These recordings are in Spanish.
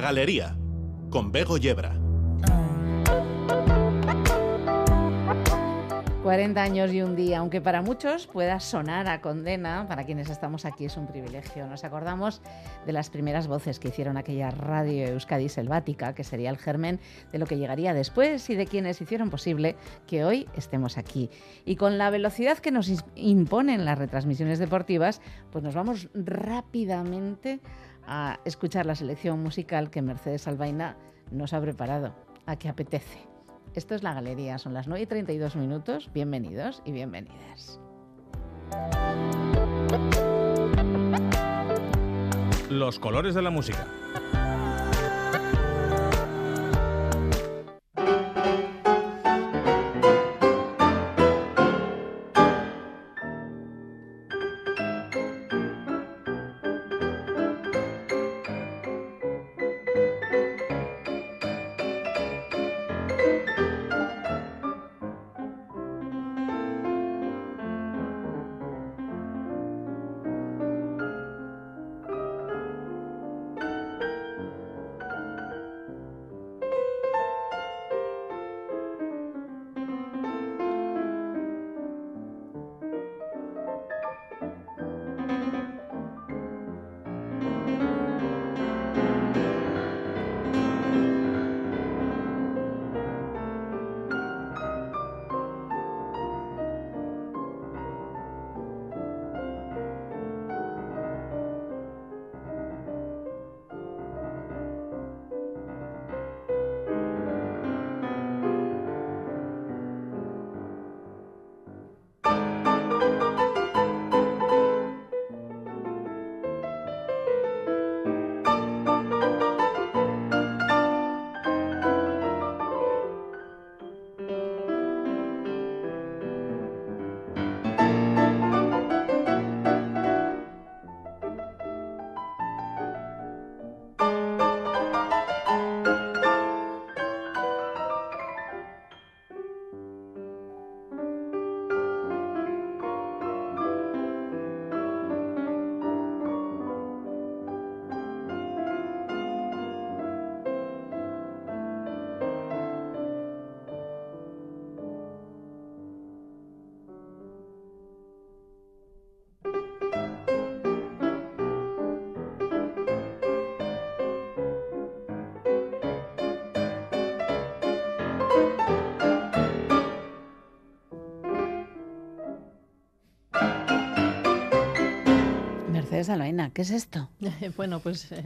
Galería, con Bego Yebra. 40 años y un día, aunque para muchos pueda sonar a condena, para quienes estamos aquí es un privilegio. Nos acordamos de las primeras voces que hicieron aquella radio Euskadi selvática, que sería el germen de lo que llegaría después y de quienes hicieron posible que hoy estemos aquí. Y con la velocidad que nos imponen las retransmisiones deportivas, pues nos vamos rápidamente a escuchar la selección musical que Mercedes Albaina nos ha preparado. ¿A qué apetece? Esto es la galería, son las 9 y 32 minutos. Bienvenidos y bienvenidas. Los colores de la música. Mercedes ¿qué es esto? bueno, pues, eh,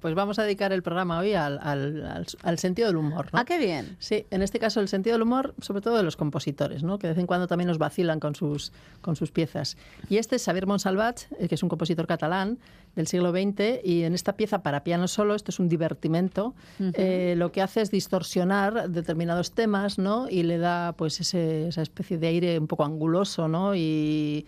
pues vamos a dedicar el programa hoy al, al, sentido del humor. Ah, qué bien. Sí, en este caso el sentido del humor, sobre todo de los compositores, ¿no? que de vez en cuando también nos vacilan con sus, con sus piezas. Y este es Xavier Monsalvat, eh, que es un compositor catalán del siglo XX, y en esta pieza para piano solo, esto es un divertimento, eh, lo que hace es distorsionar determinados temas ¿no? y le da pues esa especie de aire un poco anguloso ¿no? y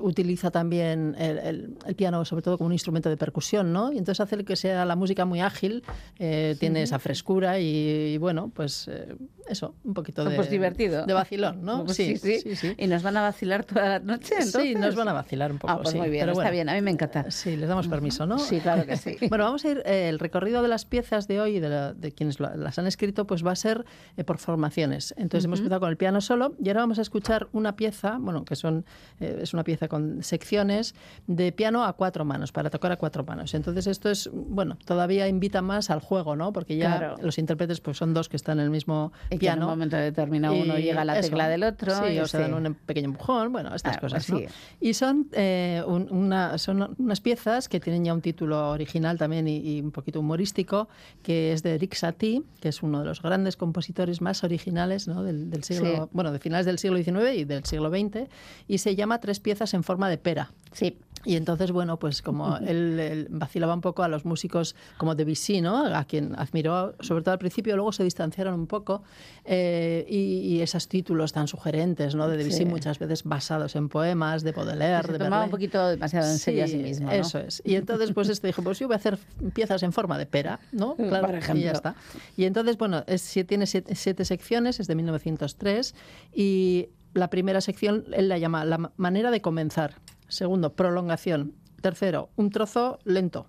utiliza también el el piano sobre todo como un instrumento de percusión, ¿no? Y entonces hace que sea la música muy ágil, eh, tiene esa frescura y, bueno, pues eh, eso, un poquito de... Pues divertido. De vacilón, ¿no? Pues sí, sí, sí, ¿Y nos van a vacilar toda la noche entonces? Sí, nos van a vacilar un poco, ah, pues muy bien, está bien, a mí me encanta. Sí, les damos permiso, ¿no? Sí, claro que sí. bueno, vamos a ir, eh, el recorrido de las piezas de hoy, de, de quienes las han escrito, pues va a ser por formaciones. Entonces hemos empezado con el piano solo y ahora vamos a escuchar una pieza, bueno, que son, es una pieza con secciones de piano a cuatro manos, para tocar a cuatro manos. Entonces esto es, bueno, todavía invita más al juego, ¿no? Porque ya los intérpretes pues son dos que están en el mismo piano. en un momento determinado uno llega a la tecla del otro. y o se dan un pequeño empujón, bueno, estas cosas, ¿no? Y son, eh, una, son unas piezas que tienen ya un título original también y, un poquito humorístico, que es de Eric Satie, que es uno de los grandes compositores más originales ¿no? del, del, siglo, bueno, de finales del siglo XIX y del siglo XX, y se llama Tres piezas en forma de pera. Sí. Y entonces, bueno, pues como él, vacilaba un poco a los músicos como Debussy, ¿no? A quien admiró, sobre todo al principio, luego se distanciaron un poco. Eh, y, esos títulos tan sugerentes, ¿no? De Debussy muchas veces basados en poemas de Baudelaire, se tomaba un poquito demasiado en serio a sí mismo, Eso es. Y entonces, pues este dijo, pues yo voy a hacer piezas en forma de pera, ¿no? Claro, Por ejemplo. Y ya está. Y entonces, bueno, es, tiene siete, siete secciones, es de 1903, y la primera sección él la llama la manera de comenzar. Segundo, prolongación. Tercero, un trozo lento.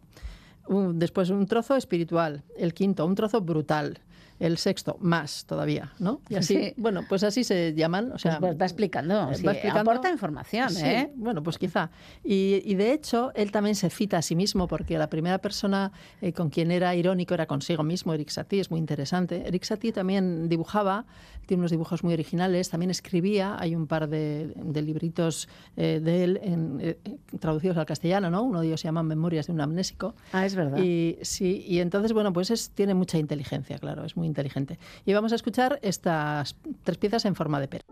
después un trozo espiritual, el quinto un trozo brutal, el sexto más todavía, ¿no? Y así, bueno, pues así se llaman. O sea, pues va explicando, va explicando, aporta información, ¿eh? Bueno, pues quizá. Y, de hecho, él también se cita a sí mismo, porque la primera persona eh, con quien era irónico era consigo mismo, Eric Satie, es muy interesante. Eric Satie también dibujaba, tiene unos dibujos muy originales, también escribía, hay un par de, libritos eh, de él en, traducidos al castellano, ¿no? Uno de ellos se llama Memorias de un amnésico. Ah, es verdad. Y, sí, y entonces, bueno, pues es, tiene mucha inteligencia, claro, es muy inteligente. Y vamos a escuchar estas tres piezas en forma de pera.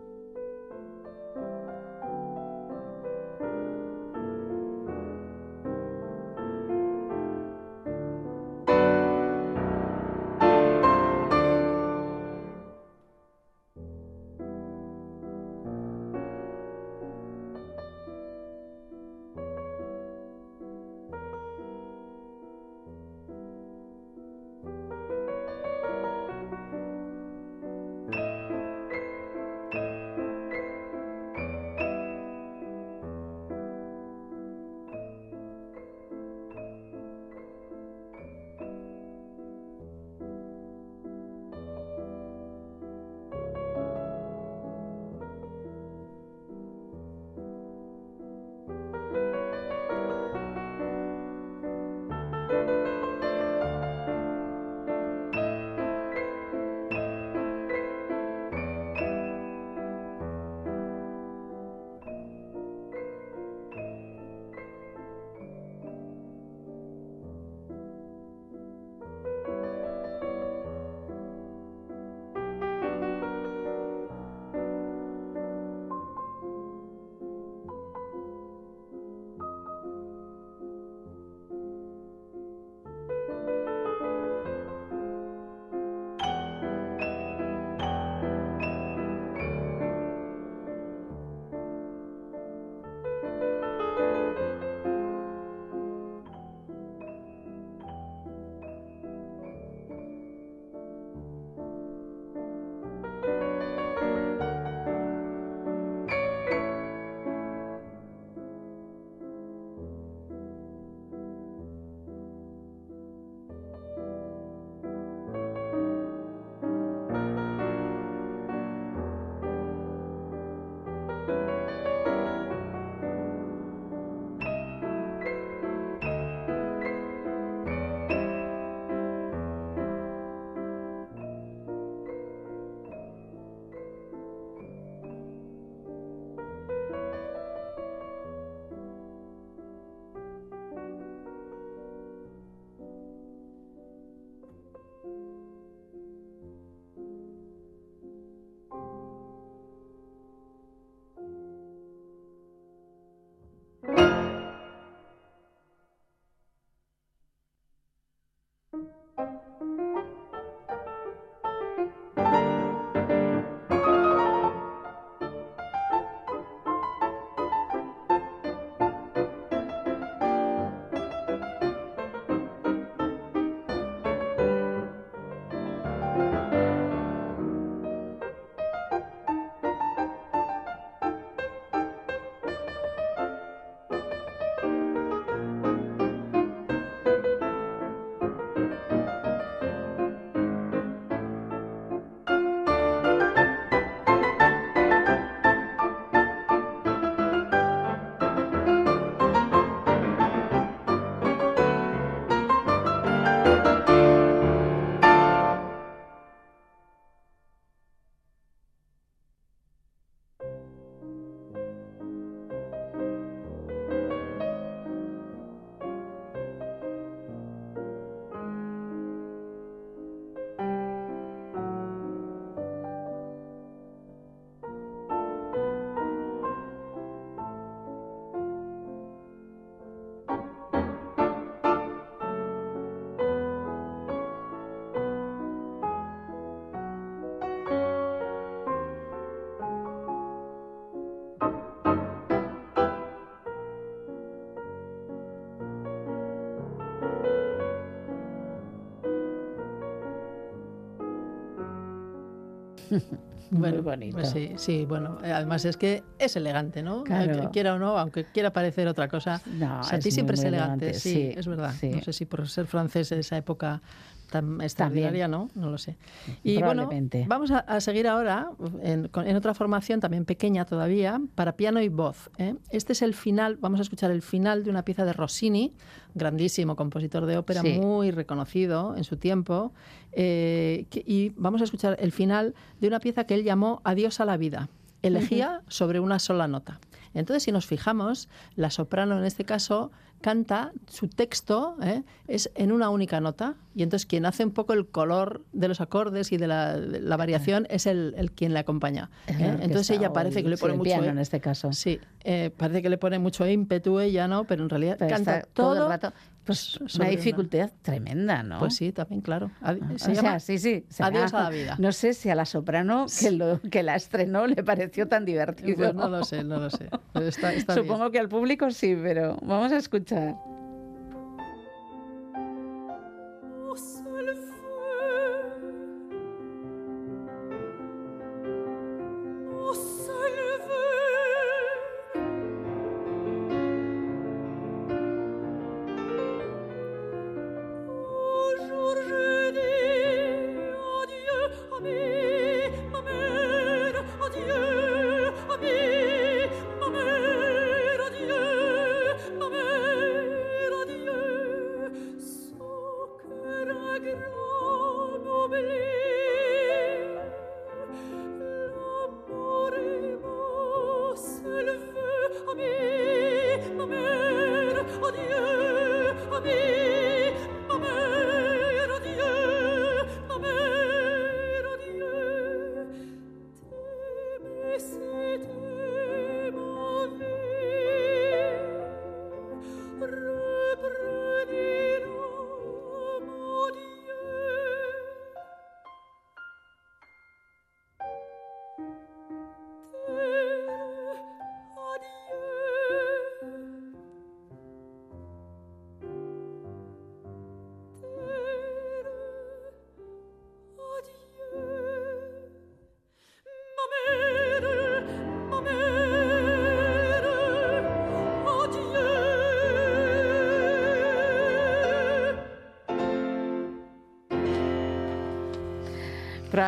Muy bonito. Pues sí, sí, bueno, además es que es elegante, ¿no? Claro. Quiera o no, aunque quiera parecer otra cosa. No, es muy, siempre es muy elegante, elegante, sí, sí, es verdad. sí. No sé si por ser francés en esa época tan extraordinaria, ¿no? No lo sé. Y bueno, vamos a, a seguir ahora en, otra formación también pequeña todavía, para piano y voz. ¿eh? Este es el final, vamos a escuchar el final de una pieza de Rossini, grandísimo compositor de ópera, Sí. muy reconocido en su tiempo, eh, que- y vamos a escuchar el final de una pieza que él llamó Adiós a la vida, elegía sobre una sola nota. Entonces, si nos fijamos, la soprano en este caso canta, su texto ¿eh? es en una única nota, y entonces quien hace un poco el color de los acordes y de la, de la variación es el, el quien le acompaña. ¿eh? Entonces ella parece que le pone mucho... piano en este caso. Sí, eh, parece que le pone mucho ímpetu ella, ¿no? Pero en realidad Pero canta todo, todo el rato. Pues una una- dificultad tremenda, ¿no? Pues sí, también, claro. O se sea, sí, sí. será- Adiós a la vida. No sé si a la soprano que, lo, que la estrenó le pareció tan divertido. Pues no lo sé, no lo sé. Está, bien. Supongo que al público sí, pero vamos a escuchar.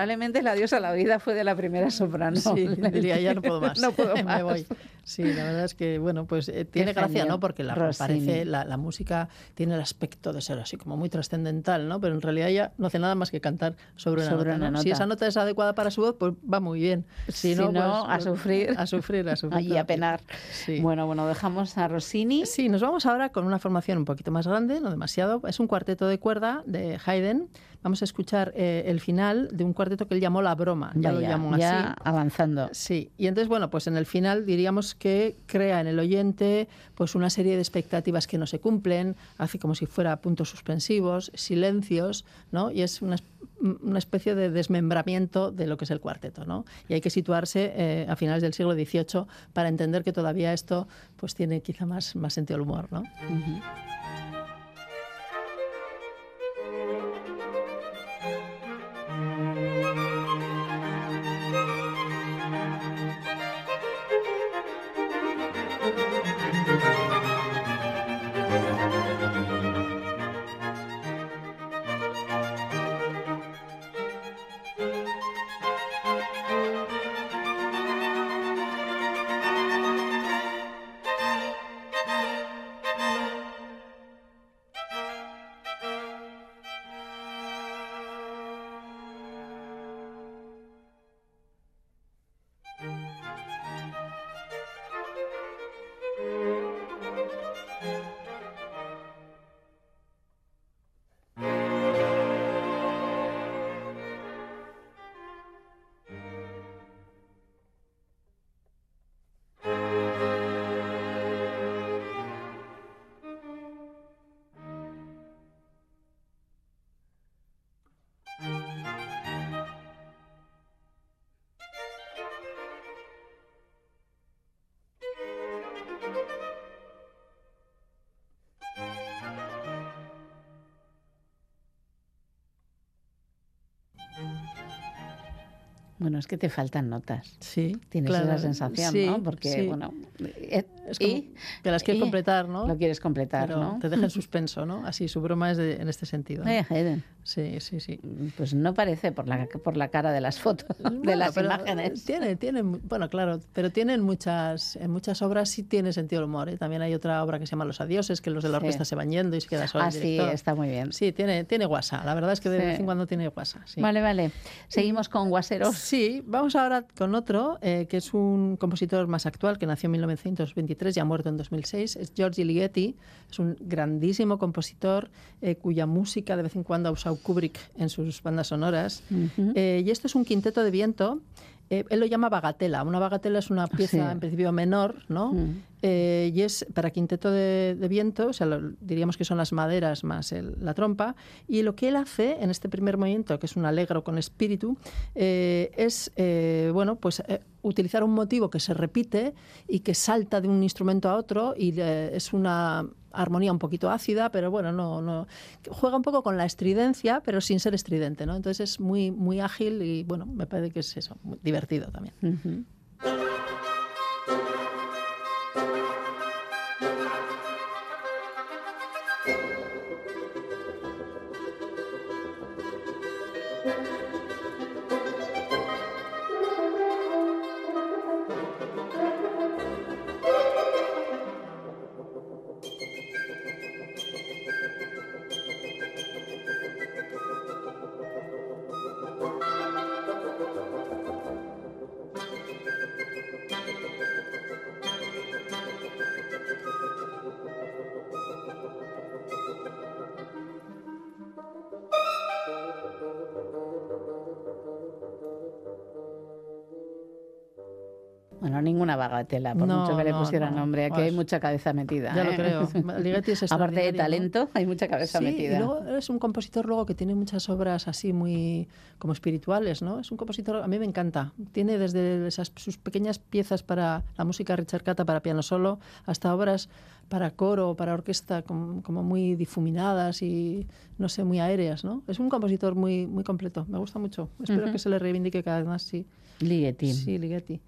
Adieu. Probablemente el adiós a la vida fue de la primera soprano. Sí, diría, ya no puedo más. no puedo Me más. voy. Sí, la verdad es que, bueno, pues eh, tiene gracia, genio, ¿no? Porque la, parece, la, la música tiene el aspecto de ser así como muy trascendental, ¿no? Pero en realidad ella no hace nada más que cantar sobre una, Sobre nota, una ¿no? Si nota. esa nota es adecuada para su voz, pues va muy bien. Si no, pues, a sufrir. A sufrir, a sufrir. Allí a penar. Sí. Bueno, bueno, dejamos a Rossini. Sí, nos vamos ahora con una formación un poquito más grande, no demasiado. Es un cuarteto de cuerda de Haydn. Vamos a escuchar eh, el final de un cuarteto que él llamó La Broma. Ya, lo Vaya, llamó ya así. avanzando. Sí, y entonces, bueno, pues en el final diríamos que crea en el oyente pues una serie de expectativas que no se cumplen, hace como si fuera puntos suspensivos, silencios, ¿no? Y es una, es- una especie de desmembramiento de lo que es el cuarteto, ¿no? Y hay que situarse eh, a finales del siglo XVIII para entender que todavía esto pues tiene quizá más, más sentido del humor, ¿no? Bueno, es que te faltan notas. Sí, Tienes claro. esa sensación, Sí, ¿no? Porque, sí. bueno, eh, Es como y- que las quieres completar, ¿no? Lo quieres completar, Pero ¿no? te deja en suspenso, ¿no? Así, su broma es de- en este sentido. ¿no? Sí, sí, sí. Pues no parece por la, por la cara de las fotos, de Bueno, las pero imágenes. Tiene, tiene, bueno, claro, pero tienen muchas, en muchas obras sí tiene sentido el humor. ¿eh? También hay otra obra que se llama Los Adioses, que los de la Sí. orquesta se van yendo y se queda solo Ah, el sí, está muy bien. Sí, tiene, tiene guasa. La verdad es que de Sí. vez en cuando tiene guasa. sí. Vale, vale. Seguimos con Guaseros. Sí, vamos ahora con otro, eh, que es un compositor más actual, que nació en 1923 y ha muerto en 2006. Es Giorgi Ligeti. Es un grandísimo compositor eh, cuya música de vez en cuando ha usado Kubrick en sus bandas sonoras. Eh, y esto es un quinteto de viento. Eh, él lo llama bagatela. Una bagatela es una pieza Sí. en principio menor, ¿no? Mm. Eh, y es para quinteto de, de viento, o sea, lo- diríamos que son las maderas más el- la trompa. Y lo que él hace en este primer movimiento, que es un alegro con espíritu, eh, es bueno, pues utilizar un motivo que se repite y que salta de un instrumento a otro y es una armonía un poquito ácida, pero bueno, no, no juega un poco con la estridencia, pero sin ser estridente, ¿no? Entonces es muy, muy ágil y bueno, me parece que es eso, divertido también. Bagatela, por No, mucho que le pusiera no. nombre. Aquí hay mucha cabeza metida. Ya lo ¿eh? creo. Ligeti es Aparte de talento, hay mucha cabeza sí, metida. Y luego es un compositor luego que tiene muchas obras así muy como espirituales, ¿no? Es un compositor, a mí me encanta. Tiene desde esas, sus pequeñas piezas para la música Richard Cata para piano solo hasta obras para coro, para orquesta, como, como muy difuminadas y, no sé, muy aéreas, ¿no? Es un compositor muy, muy completo. Me gusta mucho. Espero Ujú. que se le reivindique cada vez más, sí. Ligeti. Sí, Ligeti.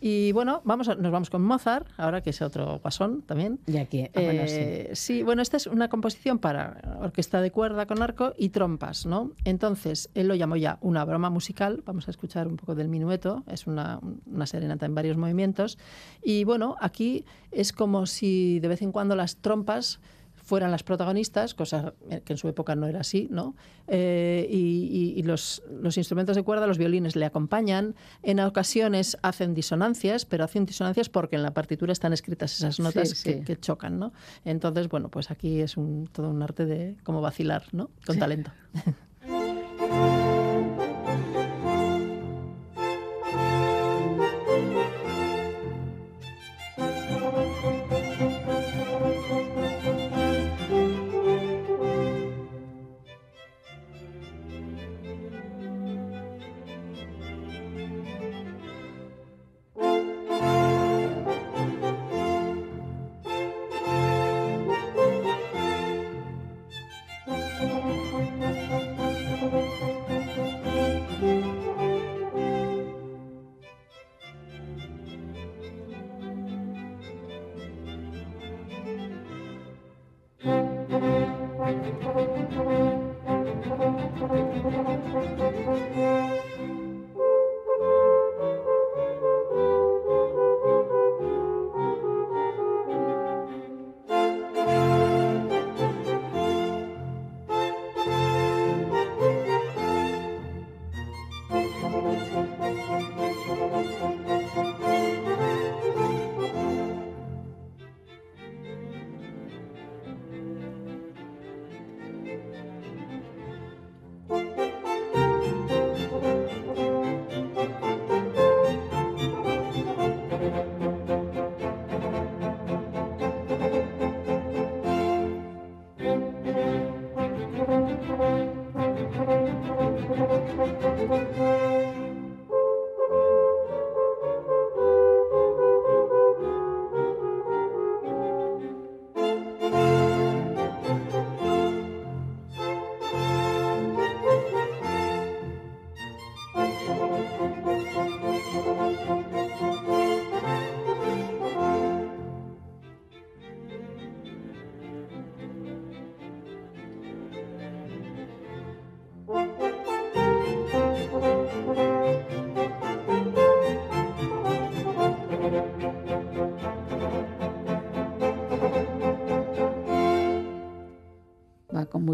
Y bueno, vamos a- nos vamos con Mozart, ahora que es otro guasón también. Y aquí, ah, bueno, sí. Eh, sí, bueno, esta es una composición para orquesta de cuerda con arco y trompas, ¿no? Entonces, él lo llamó ya una broma musical. Vamos a escuchar un poco del minueto. Es una, una serenata en varios movimientos. Y bueno, aquí es como si de vez en cuando las trompas fueran las protagonistas, cosa que en su época no era así, ¿no? Eh, y y- y los, los instrumentos de cuerda, los violines le acompañan. En ocasiones hacen disonancias, pero hacen disonancias porque en la partitura están escritas esas notas Sí, que, sí. que chocan, ¿no? Entonces, bueno, pues aquí es un, todo un arte de cómo vacilar, ¿no? Con talento.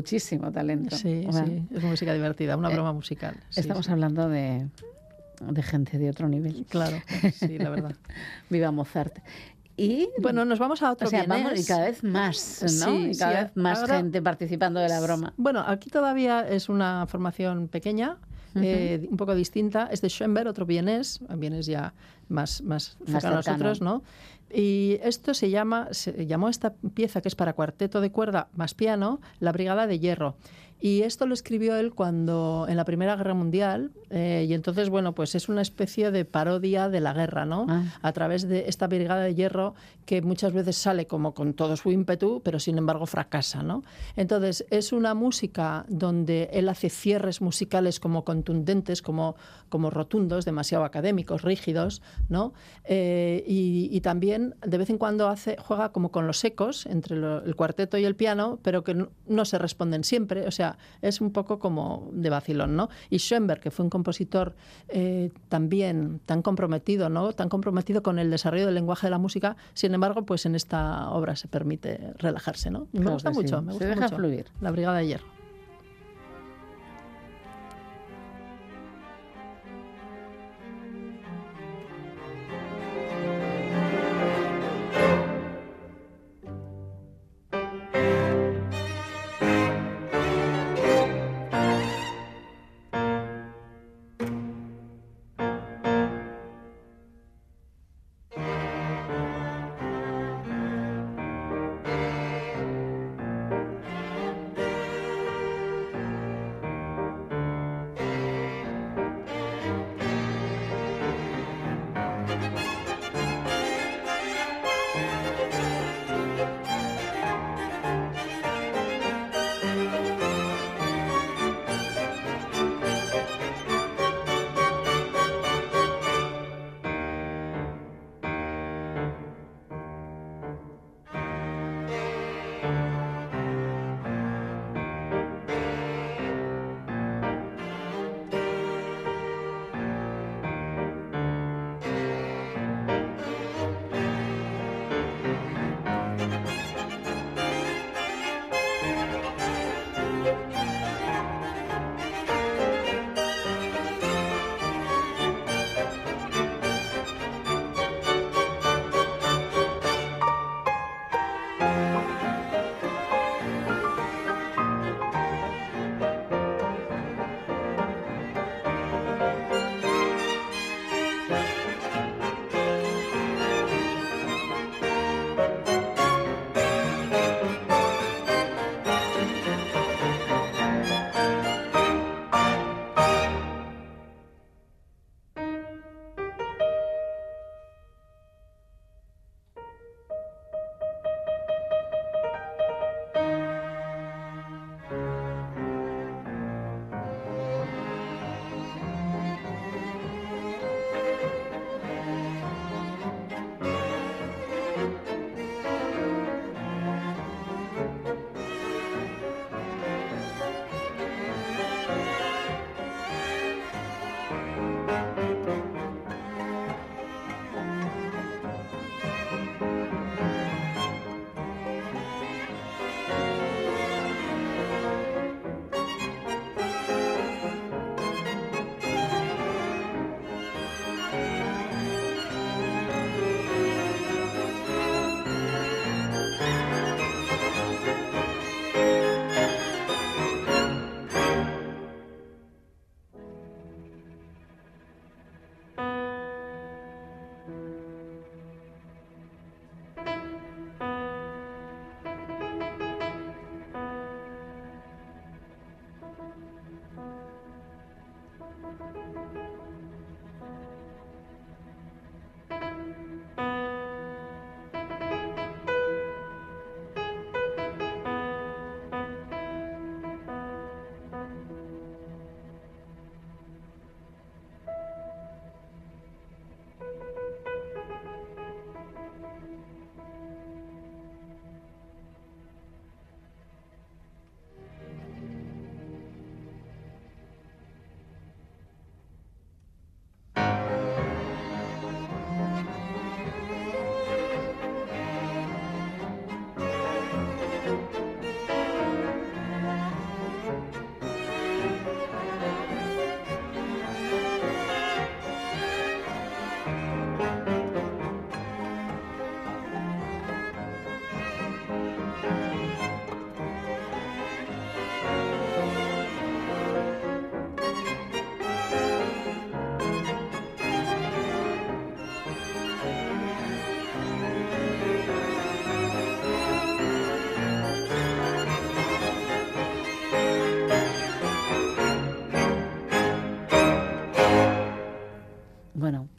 muchísimo talento. Sí, O sea, sí, es música divertida, una eh, broma musical. Sí, Estamos sí. hablando de, de gente de otro nivel. Claro, sí, la verdad. Viva Mozart. Y Bueno, nos vamos a otro o sea, vamos, y cada vez más, ¿no? Sí, y cada vez más ahora- gente participando de la broma. Bueno, aquí todavía es una formación pequeña, eh, un poco distinta. Es de Schoenberg, otro vienés, vienés ya más, más Más cercano a nosotros, ¿no? Y esto se llama, se llamó esta pieza que es para cuarteto de cuerda más piano, La Brigada de Hierro. Y esto lo escribió él cuando en la Primera Guerra Mundial, eh, y entonces, bueno, pues es una especie de parodia de la guerra, ¿no? Ah. A través de esta Brigada de Hierro que muchas veces sale como con todo su ímpetu, pero sin embargo fracasa, ¿no? Entonces, es una música donde él hace cierres musicales como contundentes, como, como rotundos, demasiado académicos, rígidos, ¿no? Eh, y, y también de vez en cuando hace, juega como con los ecos entre lo- el cuarteto y el piano, pero que no, no se responden siempre, o sea, es un poco como de vacilón, ¿no? Y Schoenberg, que fue un compositor eh, también tan comprometido, ¿no? Tan comprometido con el desarrollo del lenguaje de la música, sin embargo, pues en esta obra se permite relajarse, ¿no? Y me Claro gusta sí. mucho, me Se gusta deja mucho. fluir. La Brigada de Hierro.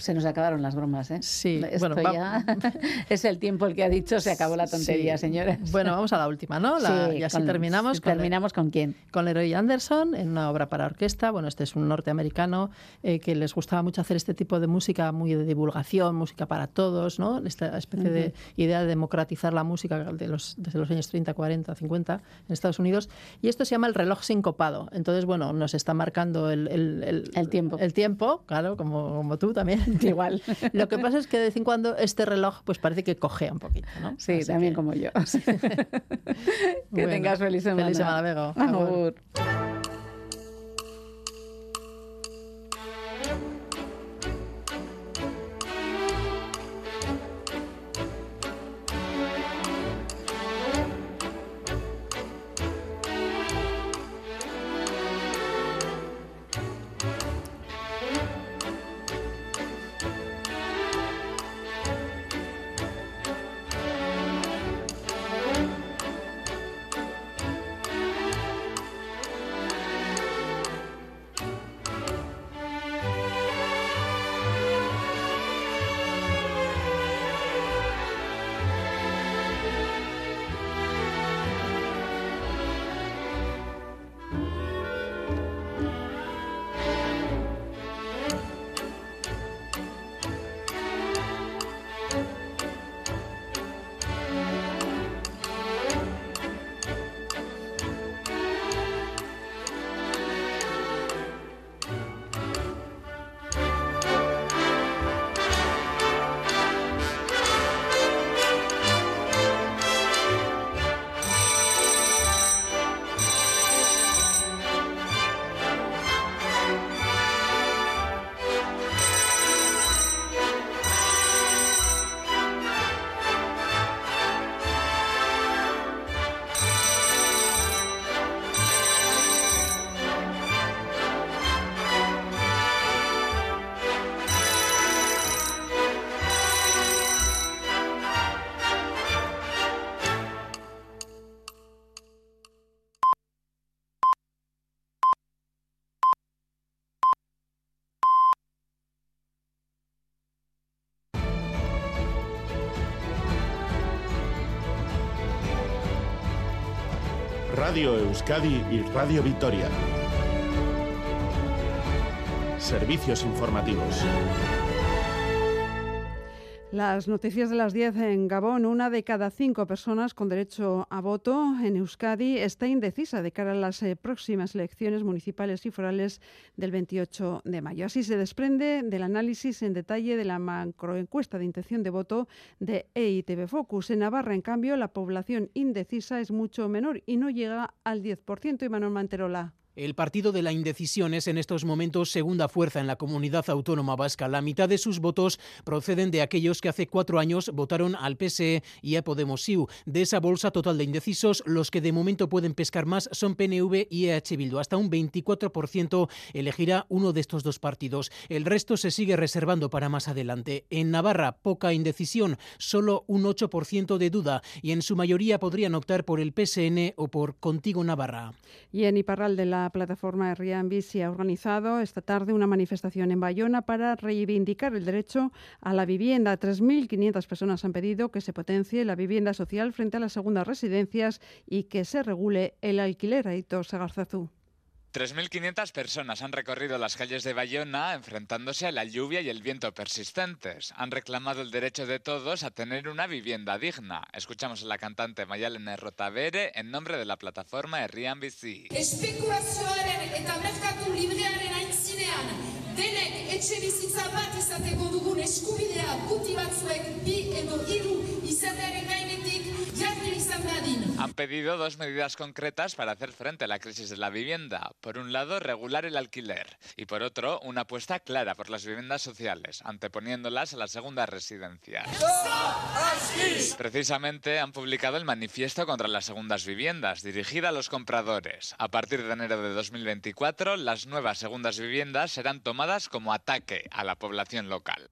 Se nos acabaron las bromas, ¿eh? Sí, Esto bueno, ya es el tiempo el que ha dicho se acabó la tontería, Sí. señores. Bueno, vamos a la última, ¿no? La- Sí, y así con- terminamos con, terminamos con quién. con Leroy Anderson en una obra para orquesta. Bueno, este es un norteamericano eh, que les gustaba mucho hacer este tipo de música muy de divulgación, música para todos, ¿no? Esta especie de idea de democratizar la música de los, desde los años 30, 40, 50 en Estados Unidos. Y esto se llama el reloj sincopado. Entonces, bueno, nos está marcando el, el- El tiempo. El tiempo, claro, como, como tú también. Igual. Lo que pasa es que de vez en cuando este reloj pues parece que cojea un poquito, ¿no? Sí, Así también que- como yo. que Bueno, tengas feliz semana. feliz semana, Bego. Radio Euskadi y Radio Vitoria. Servicios informativos. Las noticias de las 10 en Gabón. Una de cada cinco personas con derecho a voto en Euskadi está indecisa de cara a las eh, próximas elecciones municipales y forales del 28 de mayo. Así se desprende del análisis en detalle de la macroencuesta de intención de voto de EITB Focus. En Navarra, en cambio, la población indecisa es mucho menor y no llega al 10%. Y Manuel Manterola. El partido de la indecisión es en estos momentos segunda fuerza en la comunidad autónoma vasca. La mitad de sus votos proceden de aquellos que hace cuatro años votaron al PSE y a Podemos-IU. De esa bolsa total de indecisos, los que de momento pueden pescar más son PNV y EH Bildu. Hasta un 24% elegirá uno de estos dos partidos. El resto se sigue reservando para más adelante. En Navarra, poca indecisión, solo un 8% de duda y en su mayoría podrían optar por el PSN o por Contigo Navarra. Y en Iparral de la plataforma Herrian Bici ha organizado esta tarde una manifestación en Bayona para reivindicar el derecho a la vivienda. 3.500 personas han pedido que se potencie la vivienda social frente a las segundas residencias y que se regule el alquiler. Aitor Sagarzazú. 3.500 personas han recorrido las calles de Bayona enfrentándose a la lluvia y el viento persistentes. Han reclamado el derecho de todos a tener una vivienda digna. Escuchamos a la cantante Mayalene Rotavere en nombre de la plataforma Herrian Bici. Espekulazioaren eta merkatu librearen aintzinean denek etxe bizitza bat izateko dugun eskubidea guti batzuek bi edo hiru izatearen dadin. Han pedido dos medidas concretas para hacer frente a la crisis de la vivienda. Por un lado, regular el alquiler y por otro, una apuesta clara por las viviendas sociales, anteponiéndolas a las segundas residencias. Precisamente han publicado el manifiesto contra las segundas viviendas, dirigida a los compradores. A partir de enero de 2024, las nuevas segundas viviendas serán tomadas como ataque a la población local.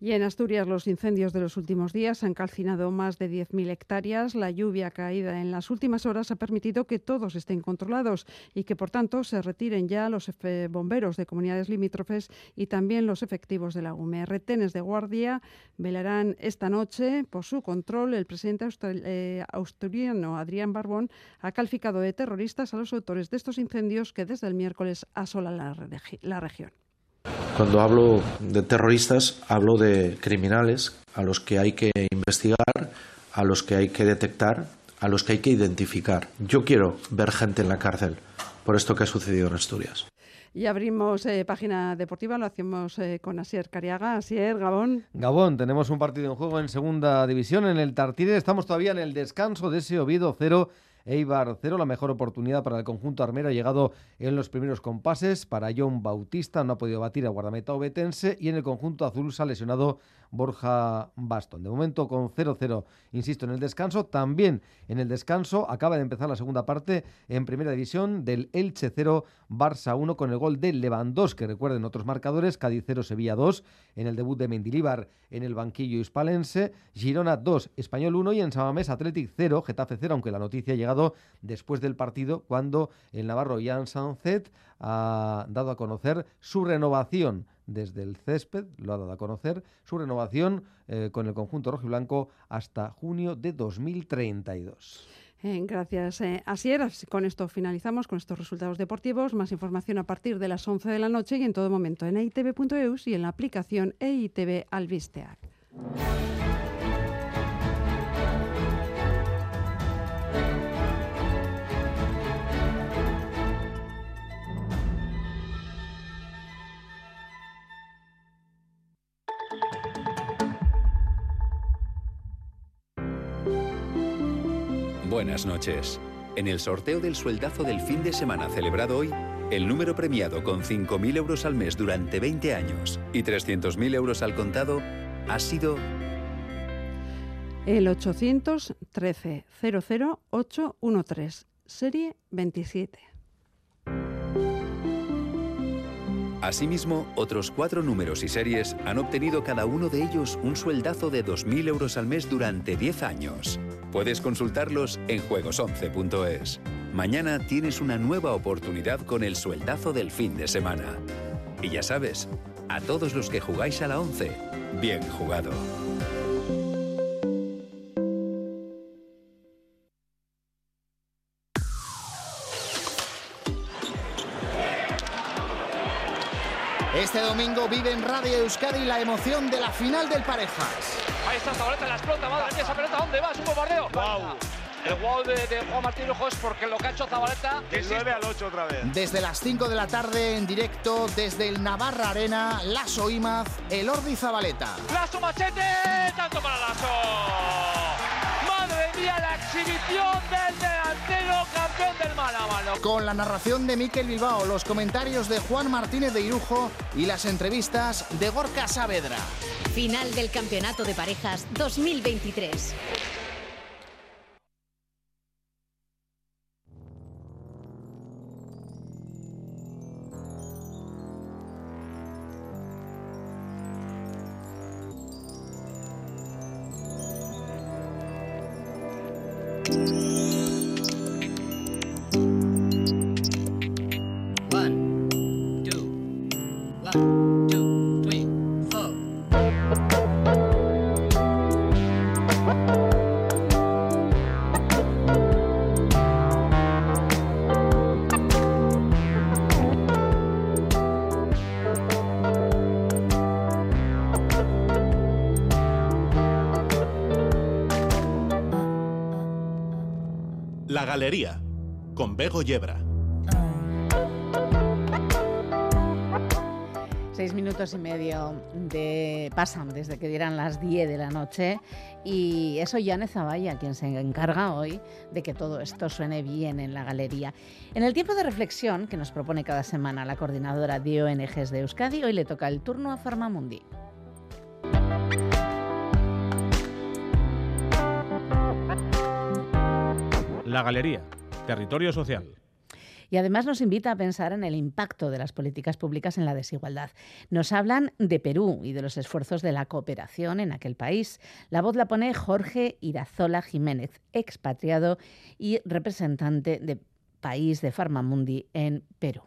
Y en Asturias los incendios de los últimos días han calcinado más de 10.000 hectáreas. La lluvia caída en las últimas horas ha permitido que todos estén controlados y que por tanto se retiren ya los bomberos de comunidades limítrofes y también los efectivos de la UME. Retenes de guardia velarán esta noche por su control. El presidente eh, asturiano Adrián Barbón ha calificado de terroristas a los autores de estos incendios que desde el miércoles asolan la, la región. Cuando hablo de terroristas, hablo de criminales a los que hay que investigar, a los que hay que detectar, a los que hay que identificar. Yo quiero ver gente en la cárcel por esto que ha sucedido en Asturias. Y abrimos eh, página deportiva, lo hacemos eh, con Asier Cariaga. Asier, Gabón. Gabón, tenemos un partido en juego en segunda división en el Tartire. Estamos todavía en el descanso de ese Oviedo 0 Eibar 0. La mejor oportunidad para el conjunto armero ha llegado en los primeros compases. Para John Bautista no ha podido batir a guardameta obetense y en el conjunto azul se ha lesionado Borja Baston. De momento con 0-0, insisto, en el descanso. También en el descanso acaba de empezar la segunda parte en primera división del Elche 0, Barça 1 con el gol de Lewandowski. Recuerden otros marcadores, Cádiz 0, Sevilla 2 en el debut de Mendilíbar en el banquillo hispalense, Girona 2, Español 1 y en Samamés Athletic 0, Getafe 0, aunque la noticia ha llegado después del partido cuando el navarro Jan Sanzet ha dado a conocer su renovación desde el césped, lo ha dado a conocer, su renovación eh, con el conjunto rojiblanco hasta junio de 2032. Eh, gracias, eh, Asier. Con esto finalizamos con estos resultados deportivos. Más información a partir de las 11 de la noche y en todo momento en eitv.eus y en la aplicación EITV Albisteac. Buenas noches. En el sorteo del sueldazo del fin de semana celebrado hoy, el número premiado con 5.000 euros al mes durante 20 años y 300.000 euros al contado ha sido... El 813 00813, serie 27. Asimismo, otros cuatro números y series han obtenido cada uno de ellos un sueldazo de 2.000 euros al mes durante 10 años. Puedes consultarlos en juegos11.es. Mañana tienes una nueva oportunidad con el sueldazo del fin de semana. Y ya sabes, a todos los que jugáis a la 11, bien jugado. Este domingo vive en Radio Euskadi la emoción de la final del Parejas. Ahí está Zabaleta, la explota, madre mía, esa pelota, ¿dónde va? Es un bombardeo. Wow. El wow de, de, Juan Martín Lujo es porque lo que ha hecho Zabaleta... Del 9 al 8 otra vez. Desde las 5 de la tarde en directo, desde el Navarra Arena, Lasso Imaz, el Ordi Zabaleta. Lasso Machete, tanto para Lasso. La exhibición del delantero campeón del. Con la narración de Miquel Bilbao, los comentarios de Juan Martínez de Irujo y las entrevistas de Gorka Saavedra. Final del Campeonato de Parejas 2023. Galería, con Bego Yebra. Seis minutos y medio de pasan desde que dieran las 10 de la noche y eso Yane Zavalla, quien se encarga hoy de que todo esto suene bien en la galería. En el tiempo de reflexión que nos propone cada semana la coordinadora de ONGs de Euskadi, hoy le toca el turno a Farmamundi. La Galería, Territorio Social. y además nos invita a pensar en el impacto de las políticas públicas en la desigualdad. Nos hablan de Perú y de los esfuerzos de la cooperación en aquel país. La voz la pone Jorge Irazola Jiménez, expatriado y representante de país de Farmamundi en Perú.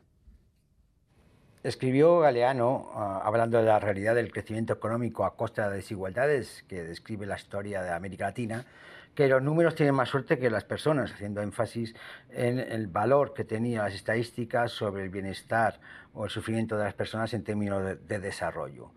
Escribió Galeano, ah, hablando de la realidad del crecimiento económico a costa de desigualdades, que describe la historia de América Latina, que los números tienen más suerte que las personas, haciendo énfasis en el valor que tenían las estadísticas sobre el bienestar o el sufrimiento de las personas en términos de, de desarrollo.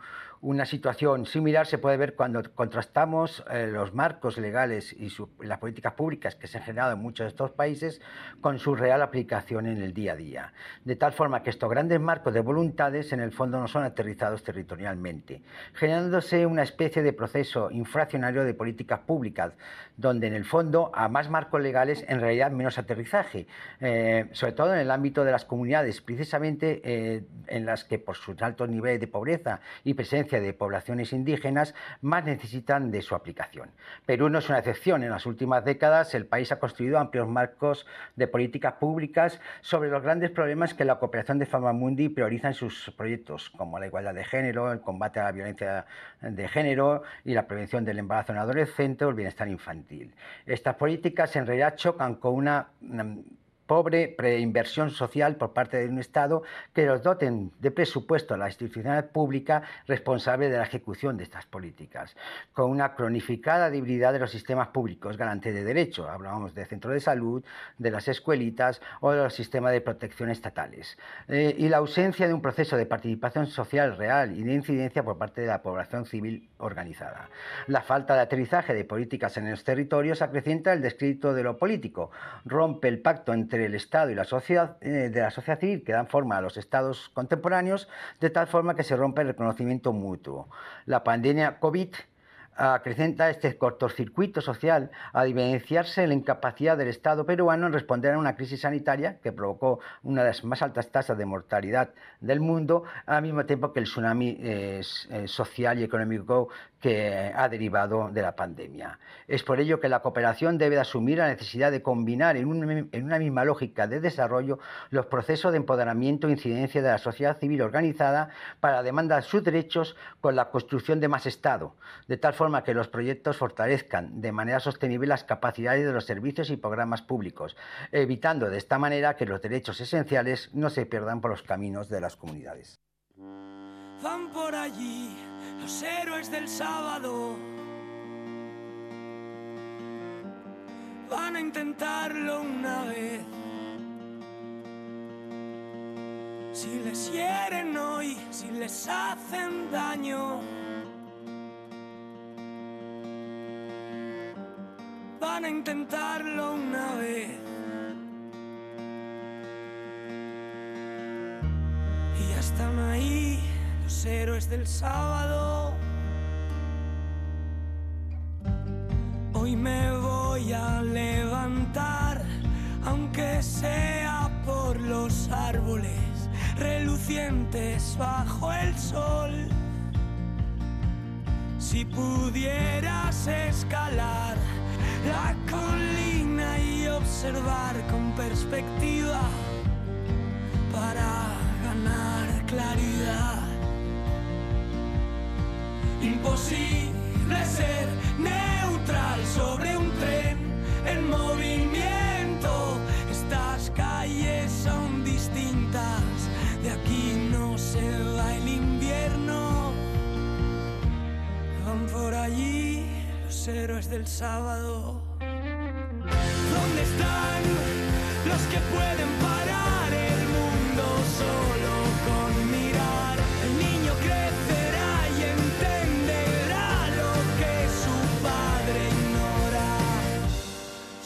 Una situación similar se puede ver cuando contrastamos eh, los marcos legales y su, las políticas públicas que se han generado en muchos de estos países con su real aplicación en el día a día. De tal forma que estos grandes marcos de voluntades en el fondo no son aterrizados territorialmente, generándose una especie de proceso infraccionario de políticas públicas, donde en el fondo a más marcos legales en realidad menos aterrizaje, eh, sobre todo en el ámbito de las comunidades, precisamente eh, en las que por sus altos niveles de pobreza y presencia de poblaciones indígenas más necesitan de su aplicación. Perú no es una excepción. En las últimas décadas el país ha construido amplios marcos de políticas públicas sobre los grandes problemas que la cooperación de Famamundi prioriza en sus proyectos, como la igualdad de género, el combate a la violencia de género y la prevención del embarazo en adolescente o el bienestar infantil. Estas políticas en realidad chocan con una pobre preinversión social por parte de un Estado que los doten de presupuesto a la institucionalidad pública responsable de la ejecución de estas políticas, con una cronificada debilidad de los sistemas públicos garantes de derecho. Hablábamos de centros de salud, de las escuelitas o de los sistemas de protección estatales. Eh, y la ausencia de un proceso de participación social real y de incidencia por parte de la población civil organizada. La falta de aterrizaje de políticas en los territorios acrecienta el descrédito de lo político, rompe el pacto entre el Estado y la sociedad, eh, de la sociedad civil que dan forma a los estados contemporáneos, de tal forma que se rompe el reconocimiento mutuo. La pandemia COVID acrecenta este cortocircuito social a evidenciarse la incapacidad del Estado peruano en responder a una crisis sanitaria que provocó una de las más altas tasas de mortalidad del mundo, al mismo tiempo que el tsunami eh, eh, social y económico que ha derivado de la pandemia. Es por ello que la cooperación debe asumir la necesidad de combinar en, un, en una misma lógica de desarrollo los procesos de empoderamiento e incidencia de la sociedad civil organizada para la demanda de sus derechos con la construcción de más Estado, de tal forma que los proyectos fortalezcan de manera sostenible las capacidades de los servicios y programas públicos, evitando de esta manera que los derechos esenciales no se pierdan por los caminos de las comunidades. Van por allí los héroes del sábado. Van a intentarlo una vez. Si les hieren hoy, si les hacen daño. Van a intentarlo una vez. Y están ahí los héroes del sábado. Hoy me voy a levantar, aunque sea por los árboles relucientes bajo el sol. Si pudieras escalar la colina y observar con perspectiva para ganar claridad. Imposible ser neutral sobre un tren en movimiento. Estas calles son distintas, de aquí no se va el invierno. Van por allí los héroes del sábado. ¿Dónde están los que pueden parar el mundo solo con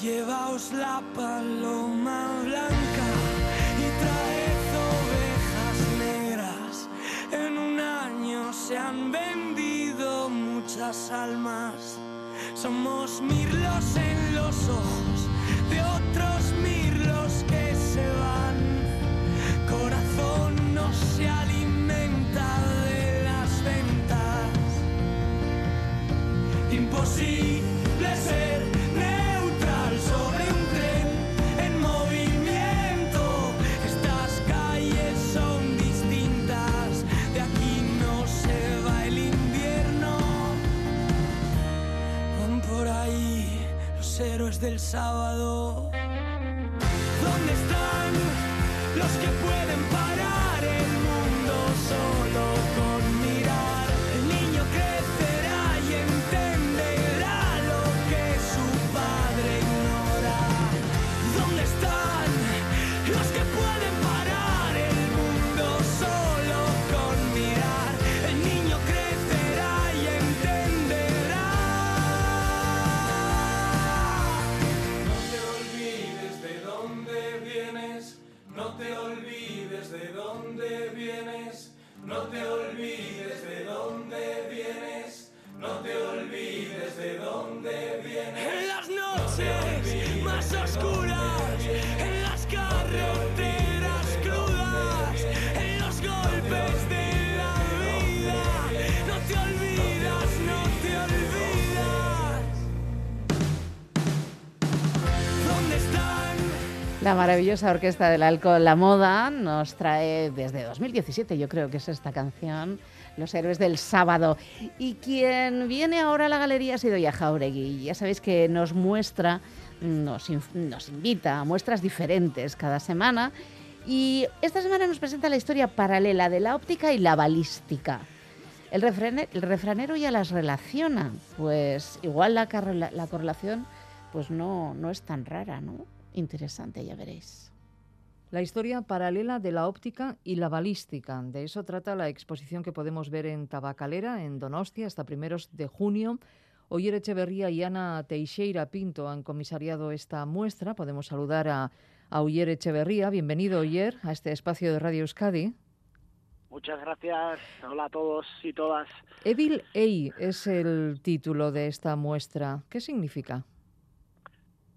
Llevaos la paloma blanca y traed ovejas negras. En un año se han vendido muchas almas. Somos mirlos en los ojos de otros mirlos que se van. Corazón no se alimenta de las ventas. Imposible ser del sábado. ¿Dónde están los que pueden La maravillosa orquesta del alcohol La Moda nos trae desde 2017, yo creo que es esta canción, Los héroes del sábado. Y quien viene ahora a la galería ha sido Yaja Jauregui. Ya sabéis que nos muestra, nos, invita a muestras diferentes cada semana. Y esta semana nos presenta la historia paralela de la óptica y la balística. El, refranero ya las relaciona, pues igual la, la correlación pues no, no es tan rara, ¿no? Interesante, ya veréis. La historia paralela de la óptica y la balística. De eso trata la exposición que podemos ver en Tabacalera, en Donostia, hasta primeros de junio. Oyer Echeverría y Ana Teixeira Pinto han comisariado esta muestra. Podemos saludar a, a Oyer Echeverría. Bienvenido, Oyer, a este espacio de Radio Euskadi. Muchas gracias. Hola a todos y todas. Evil Ei es el título de esta muestra. ¿Qué significa?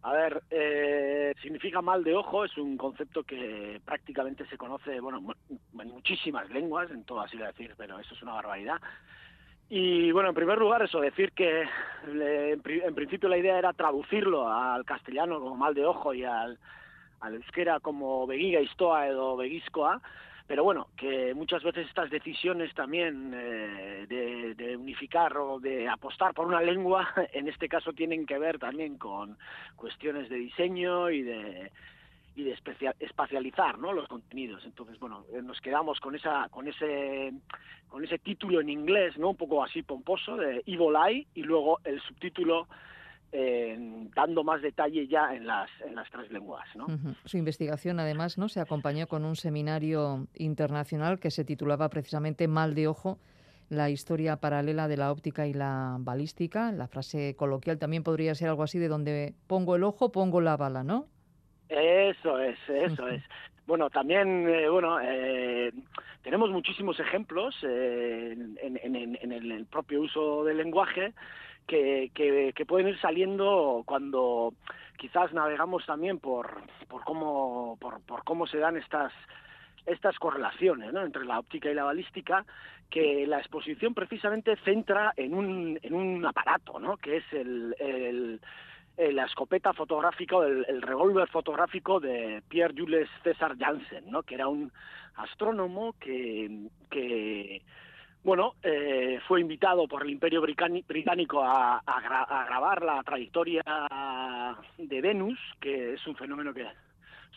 A ver, eh, significa mal de ojo, es un concepto que prácticamente se conoce, bueno, en muchísimas lenguas, en todas iba a decir, pero eso es una barbaridad. Y bueno, en primer lugar, eso, decir que en, pri- en principio la idea era traducirlo al castellano como mal de ojo y al, al euskera como begiga istoa o begizkoa, pero bueno, que muchas veces estas decisiones también eh, de, de unificar o de apostar por una lengua, en este caso tienen que ver también con cuestiones de diseño y de y de espacializar los contenidos. Entonces bueno eh, nos quedamos con esa con ese con ese título en inglés no un poco así pomposo de Evil Eye y luego el subtítulo eh, dando más detalle ya en las en las tres lenguas no. Su investigación, además, ¿no? se acompañó con un seminario internacional que se titulaba precisamente Mal de ojo, la historia paralela de la óptica y la balística. La frase coloquial también podría ser algo así de donde pongo el ojo, pongo la bala, ¿no? Eso es, eso es. Bueno, también, eh, bueno, eh, tenemos muchísimos ejemplos eh, en, en- en- en el, el propio uso del lenguaje que, que, que pueden ir saliendo cuando quizás navegamos también por, por cómo por, por cómo se dan estas estas correlaciones ¿no? entre la óptica y la balística que la exposición precisamente centra en un, en un aparato ¿no? que es el, el- eh, la escopeta fotográfica o el, revólver fotográfico de Pierre Jules César Janssen, ¿no? que era un astrónomo que, bueno, eh, fue invitado por el Imperio Británico a, a grabar la trayectoria de Venus, que es un fenómeno que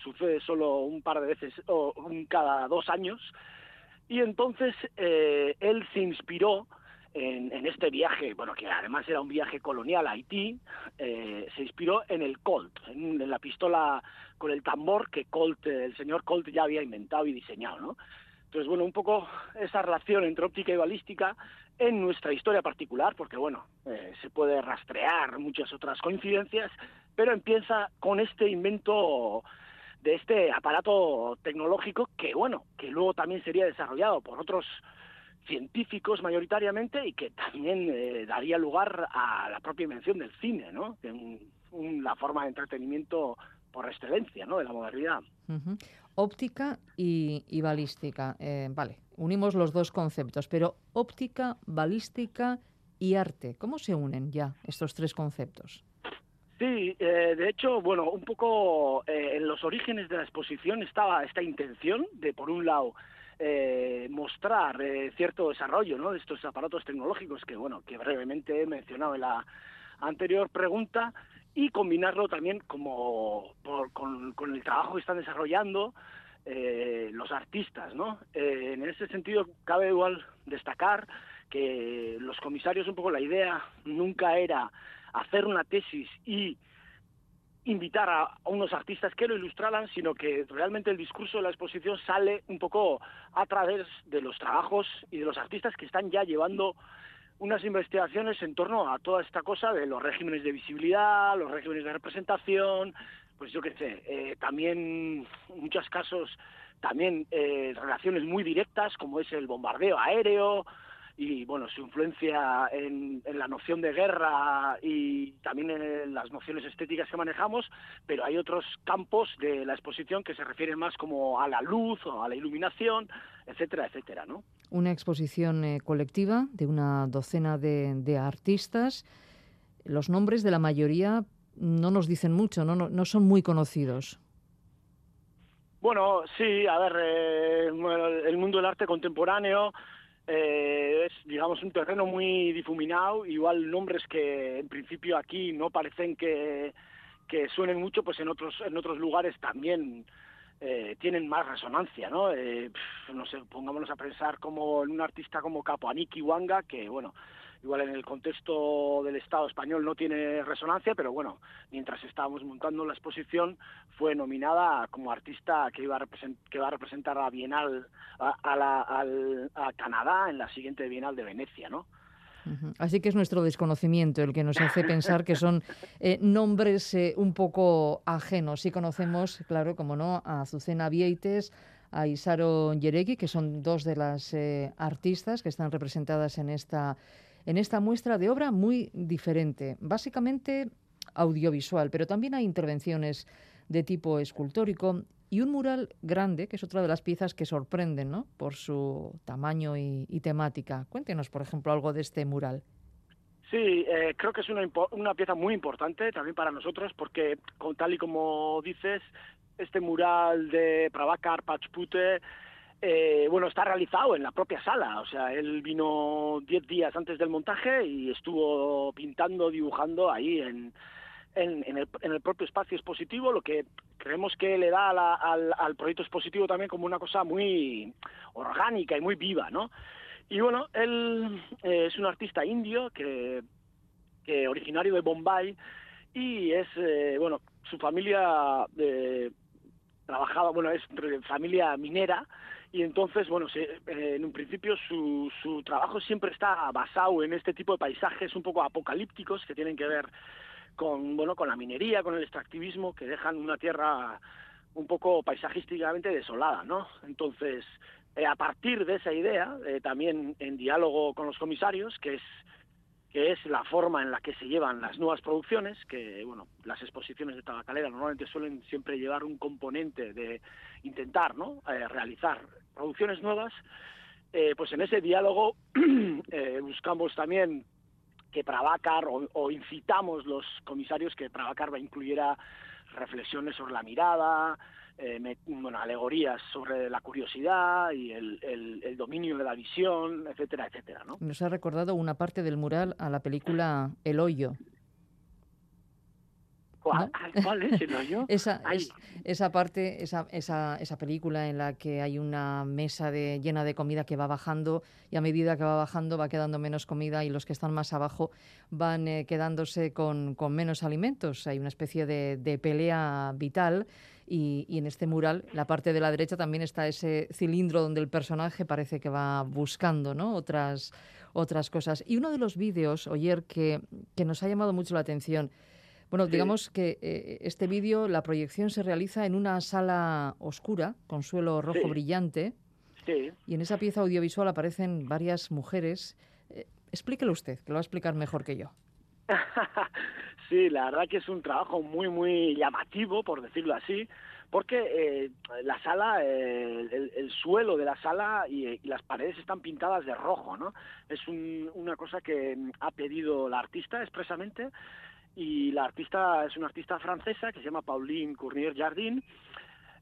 sucede solo un par de veces o un cada dos años. Y entonces eh, él se inspiró en, en este viaje, bueno, que además era un viaje colonial a Haití, eh, se inspiró en el Colt, en, en la pistola con el tambor que Colt, el señor Colt ya había inventado y diseñado, ¿no? Entonces, bueno, un poco esa relación entre óptica y balística en nuestra historia particular, porque, bueno, eh, se puede rastrear muchas otras coincidencias, pero empieza con este invento de este aparato tecnológico que, bueno, que luego también sería desarrollado por otros científicos mayoritariamente y que también eh, daría lugar a la propia invención del cine, ¿no? Un- un- la forma de entretenimiento por excelencia, ¿no? De la modernidad. Óptica y, y balística. Eh, vale, unimos los dos conceptos, pero óptica, balística y arte. ¿Cómo se unen ya estos tres conceptos? Sí, eh, de hecho, bueno, un poco eh, en los orígenes de la exposición estaba esta intención de, por un lado, eh, mostrar eh, cierto desarrollo ¿no? de estos aparatos tecnológicos que, bueno, que brevemente he mencionado en la anterior pregunta y combinarlo también como por- con, el trabajo que están desarrollando eh, los artistas, ¿no? Eh, en ese sentido cabe igual destacar que los comisarios un poco la idea nunca era hacer una tesis y invitar a, unos artistas que lo ilustraran, sino que realmente el discurso de la exposición sale un poco a través de los trabajos y de los artistas que están ya llevando unas investigaciones en torno a toda esta cosa de los regímenes de visibilidad, los regímenes de representación, pues yo qué sé, eh, también en muchos casos también eh, relaciones muy directas como es el bombardeo aéreo y bueno su influencia en, en la noción de guerra y también en las nociones estéticas que manejamos, pero hay otros campos de la exposición que se refieren más como a la luz o a la iluminación, etcétera, etcétera, ¿no? Una exposición eh, colectiva de una docena de, de artistas. Los nombres de la mayoría no nos dicen mucho, no, no, no son muy conocidos. Bueno, sí, a ver, eh, el mundo del arte contemporáneo eh, es, digamos, un terreno muy difuminado, igual nombres que en principio aquí no parecen que, que suenen mucho, pues en otros, en otros lugares también eh, tienen más resonancia, ¿no? Eh, no sé, pongámonos a pensar como en un artista como Capoaniki Wanga, que, bueno, igual en el contexto del Estado español no tiene resonancia, pero bueno, mientras estábamos montando la exposición fue nominada como artista que iba a, represent- que va a representar a Bienal a, a la- al- a Canadá en la siguiente Bienal de Venecia, ¿no? Así que es nuestro desconocimiento el que nos hace pensar que son eh, nombres eh, un poco ajenos. Sí conocemos, claro, como no, a Azucena Vieites, a Isaro Yeregui, que son dos de las eh, artistas que están representadas en esta, en esta muestra de obra muy diferente, básicamente audiovisual, pero también hay intervenciones de tipo escultórico y un mural grande, que es otra de las piezas que sorprenden ¿no? por su tamaño y, temática. Cuéntenos, por ejemplo, algo de este mural. Sí, eh, creo que es una, una pieza muy importante también para nosotros porque, con, tal y como dices, este mural de Prabhakar Pachpute, eh, bueno, está realizado en la propia sala. O sea, él vino 10 días antes del montaje y estuvo pintando, dibujando ahí en, en, el, en el propio espacio expositivo, lo que creemos que le da al, al proyecto expositivo también como una cosa muy orgánica y muy viva, ¿no? Y bueno, él eh, es un artista indio que, que originario de Bombay y es, eh, bueno, su familia eh, trabajaba, bueno, es familia minera y entonces, bueno, eh, en un principio su, su trabajo siempre está basado en este tipo de paisajes un poco apocalípticos que tienen que ver con, bueno, con la minería, con el extractivismo, que dejan una tierra un poco paisajísticamente desolada, ¿no? Entonces, eh, a partir de esa idea, eh, también en diálogo con los comisarios, que es que es la forma en la que se llevan las nuevas producciones, que bueno, las exposiciones de tabacalera normalmente suelen siempre llevar un componente de intentar ¿no? Realizar producciones nuevas, eh, pues en ese diálogo eh, buscamos también que Prabhakar o, o incitamos los comisarios que Prabhakar va incluyera reflexiones sobre la mirada, eh, bueno, alegorías sobre la curiosidad y el, el- el dominio de la visión, etcétera, etcétera, ¿no? Nos ha recordado una parte del mural a la película El Hoyo. ¿Cuál, ¿Cuál es el hoyo? Esa, es- esa parte, esa, esa, esa película en la que hay una mesa de, llena de comida que va bajando y a medida que va bajando va quedando menos comida y los que están más abajo van eh, quedándose con, con menos alimentos. Hay una especie de, de pelea vital y, y en este mural, la parte de la derecha también está ese cilindro donde el personaje parece que va buscando ¿no? otras, otras cosas. Y uno de los vídeos, Oyer, que, que nos ha llamado mucho la atención, bueno, Sí. digamos que eh, este vídeo, la proyección se realiza en una sala oscura, con suelo rojo Sí. brillante, Sí. y en esa pieza audiovisual aparecen varias mujeres. Eh, explíquelo usted, que lo va a explicar mejor que yo. Sí, la verdad que es un trabajo muy, muy llamativo, por decirlo así, porque eh, la sala, eh, el, el suelo de la sala y, y las paredes están pintadas de rojo, ¿no? Es un- una cosa que ha pedido la artista expresamente y la artista es una artista francesa que se llama Pauline Cournier Jardin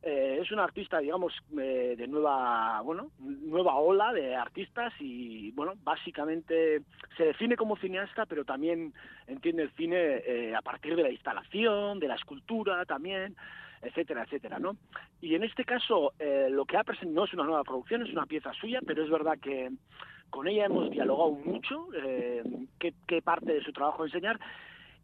eh, es una artista, digamos, eh, de nueva, bueno, nueva ola de artistas y, bueno, básicamente se define como cineasta, pero también entiende el cine eh, a partir de la instalación, de la escultura también, etcétera, etcétera, ¿no? Y en este caso, eh, lo que ha presentado no es una nueva producción, es una pieza suya, pero es verdad que con ella hemos dialogado mucho, eh, qué, qué parte de su trabajo enseñar,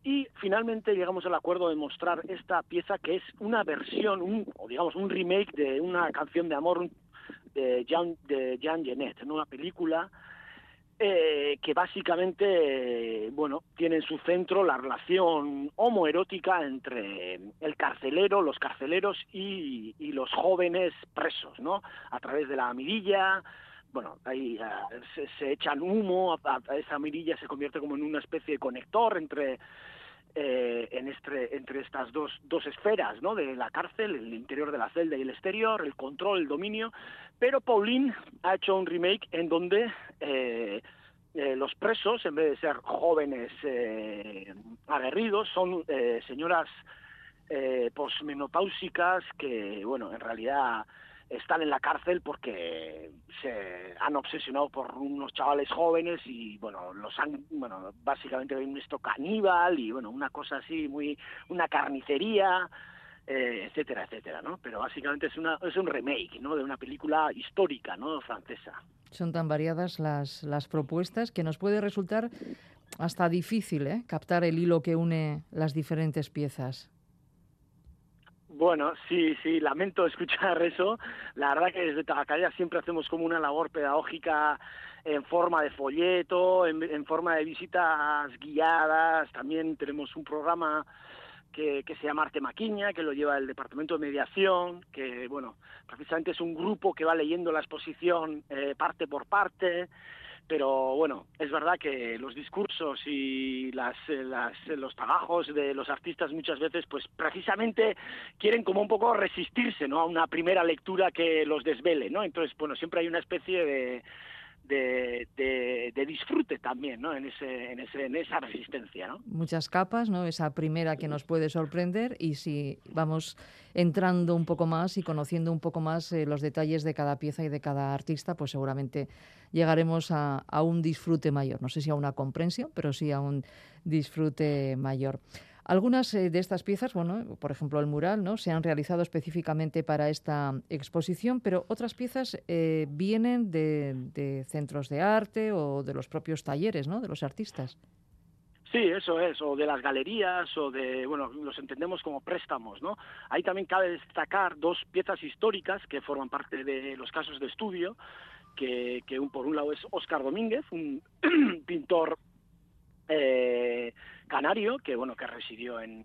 y finalmente llegamos al acuerdo de mostrar esta pieza que es una versión, un, o digamos un remake de una canción de amor de Jean, de Jean Genet, ¿no? una película eh, que básicamente, bueno, tiene en su centro la relación homoerótica entre el carcelero, los carceleros y, y los jóvenes presos, ¿no? A través de la mirilla, bueno, ahí ah, se, se echan humo, a, esa mirilla se convierte como en una especie de conector entre eh, en este, entre estas dos, dos esferas, ¿no? De la cárcel, el interior de la celda y el exterior, el control, el dominio. Pero Pauline ha hecho un remake en donde eh, eh, los presos, en vez de ser jóvenes eh, aguerridos, son eh, señoras posmenopáusicas que, bueno, en realidad están en la cárcel porque se han obsesionado por unos chavales jóvenes y bueno los han bueno básicamente hay esto caníbal y bueno una cosa así muy una carnicería eh, etcétera etcétera no pero básicamente es una es un remake no de una película histórica no francesa Son tan variadas las, las propuestas que nos puede resultar hasta difícil ¿eh? captar el hilo que une las diferentes piezas. Bueno, sí, sí, lamento escuchar eso. La verdad que desde Tabacalera siempre hacemos como una labor pedagógica en forma de folleto, en, en forma de visitas guiadas. También tenemos un programa que, que se llama Arte Maquiña, que lo lleva el Departamento de Mediación, que, bueno, precisamente es un grupo que va leyendo la exposición eh, parte por parte pero bueno, es verdad que los discursos y las, eh, las, eh, los trabajos de los artistas muchas veces, pues precisamente quieren como un poco resistirse, ¿no? A una primera lectura que los desvele, ¿no? Entonces, bueno, siempre hay una especie de, de, disfrute también, ¿no? En, ese, en, ese, en esa resistencia, ¿no? Muchas capas, ¿no? Esa primera que nos puede sorprender y si vamos entrando un poco más y conociendo un poco más eh, los detalles de cada pieza y de cada artista, pues seguramente llegaremos a, a un disfrute mayor. No sé si a una comprensión, pero sí a un disfrute mayor. Algunas eh, de estas piezas, bueno, por ejemplo el mural, ¿no? se han realizado específicamente para esta exposición, pero otras piezas eh, vienen de, de centros de arte o de los propios talleres, ¿no? de los artistas. Sí, eso es, o de las galerías, o de, bueno, los entendemos como préstamos, ¿no? Ahí también cabe destacar dos piezas históricas que forman parte de los casos de estudio, que, que un, por un lado es Óscar Domínguez, un pintor eh, canario, que, bueno, que residió en,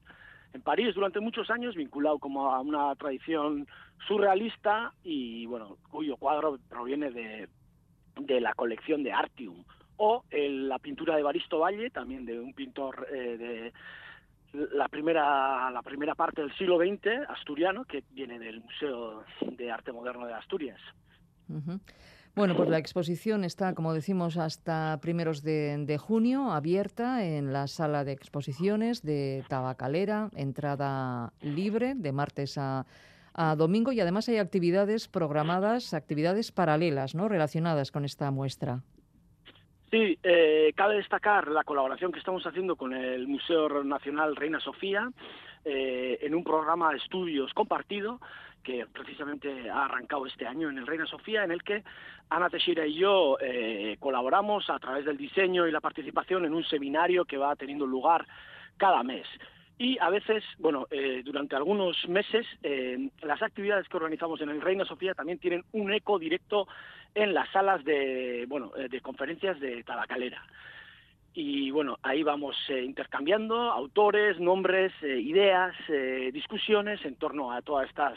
en París durante muchos años, vinculado como a una tradición surrealista y, bueno, cuyo cuadro proviene de, de la colección de Artium, o el- la pintura de Baristo Valle, también de un pintor eh, de la primera, la primera parte del siglo XX, asturiano, que viene del Museo de Arte Moderno de Asturias. Bueno, pues la exposición está, como decimos, hasta primeros de, junio, abierta en la sala de exposiciones de Tabacalera, entrada libre de martes a, a domingo y además hay actividades programadas, actividades paralelas, ¿no? Relacionadas con esta muestra. Sí, eh, cabe destacar la colaboración que estamos haciendo con el Museo Nacional Reina Sofía eh, en un programa de estudios compartido que precisamente ha arrancado este año en el Reina Sofía, en el que Ana Teixeira y yo eh, colaboramos a través del diseño y la participación en un seminario que va teniendo lugar cada mes. Y a veces, bueno, eh, durante algunos meses, eh, las actividades que organizamos en el Reina Sofía también tienen un eco directo en las salas de, bueno, de conferencias de Tabacalera. Y bueno, ahí vamos eh, intercambiando autores, nombres, eh, ideas, eh, discusiones en torno a todas estas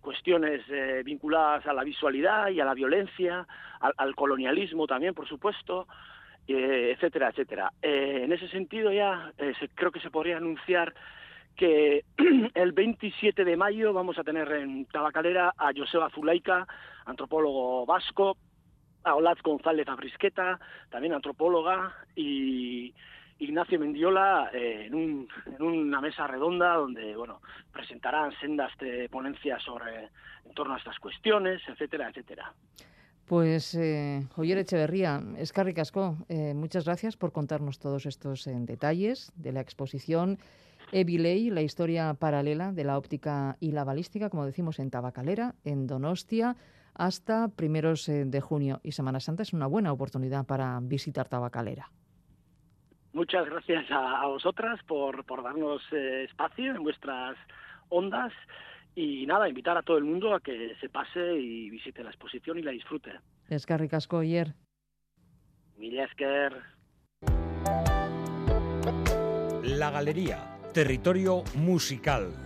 cuestiones eh, vinculadas a la visualidad y a la violencia, al, al colonialismo también, por supuesto, eh, etcétera, etcétera. En ese sentido ya se- creo que se podría anunciar que el 27 de mayo vamos a tener en Tabacalera a Joseba Zulaika, antropólogo vasco, a Olaz González Abrisqueta, también antropóloga, y, Ignacio Mendiola eh, en, un- en una mesa redonda donde bueno presentarán sendas de ponencias sobre en torno a estas cuestiones, etcétera, etcétera. Pues, eh, Oyer Echeverría, Escarri Casco, eh, muchas gracias por contarnos todos estos eh, detalles de la exposición Evilei, la historia paralela de la óptica y la balística, como decimos, en Tabacalera, en Donostia, hasta primeros eh, de junio. Y Semana Santa es una buena oportunidad para visitar Tabacalera. Muchas gracias a, a vosotras por, por darnos eh, espacio en vuestras ondas y nada, invitar a todo el mundo a que se pase y visite la exposición y la disfrute. Escarri Casco, Oyer. Mila esker. La Galería, territorio musical.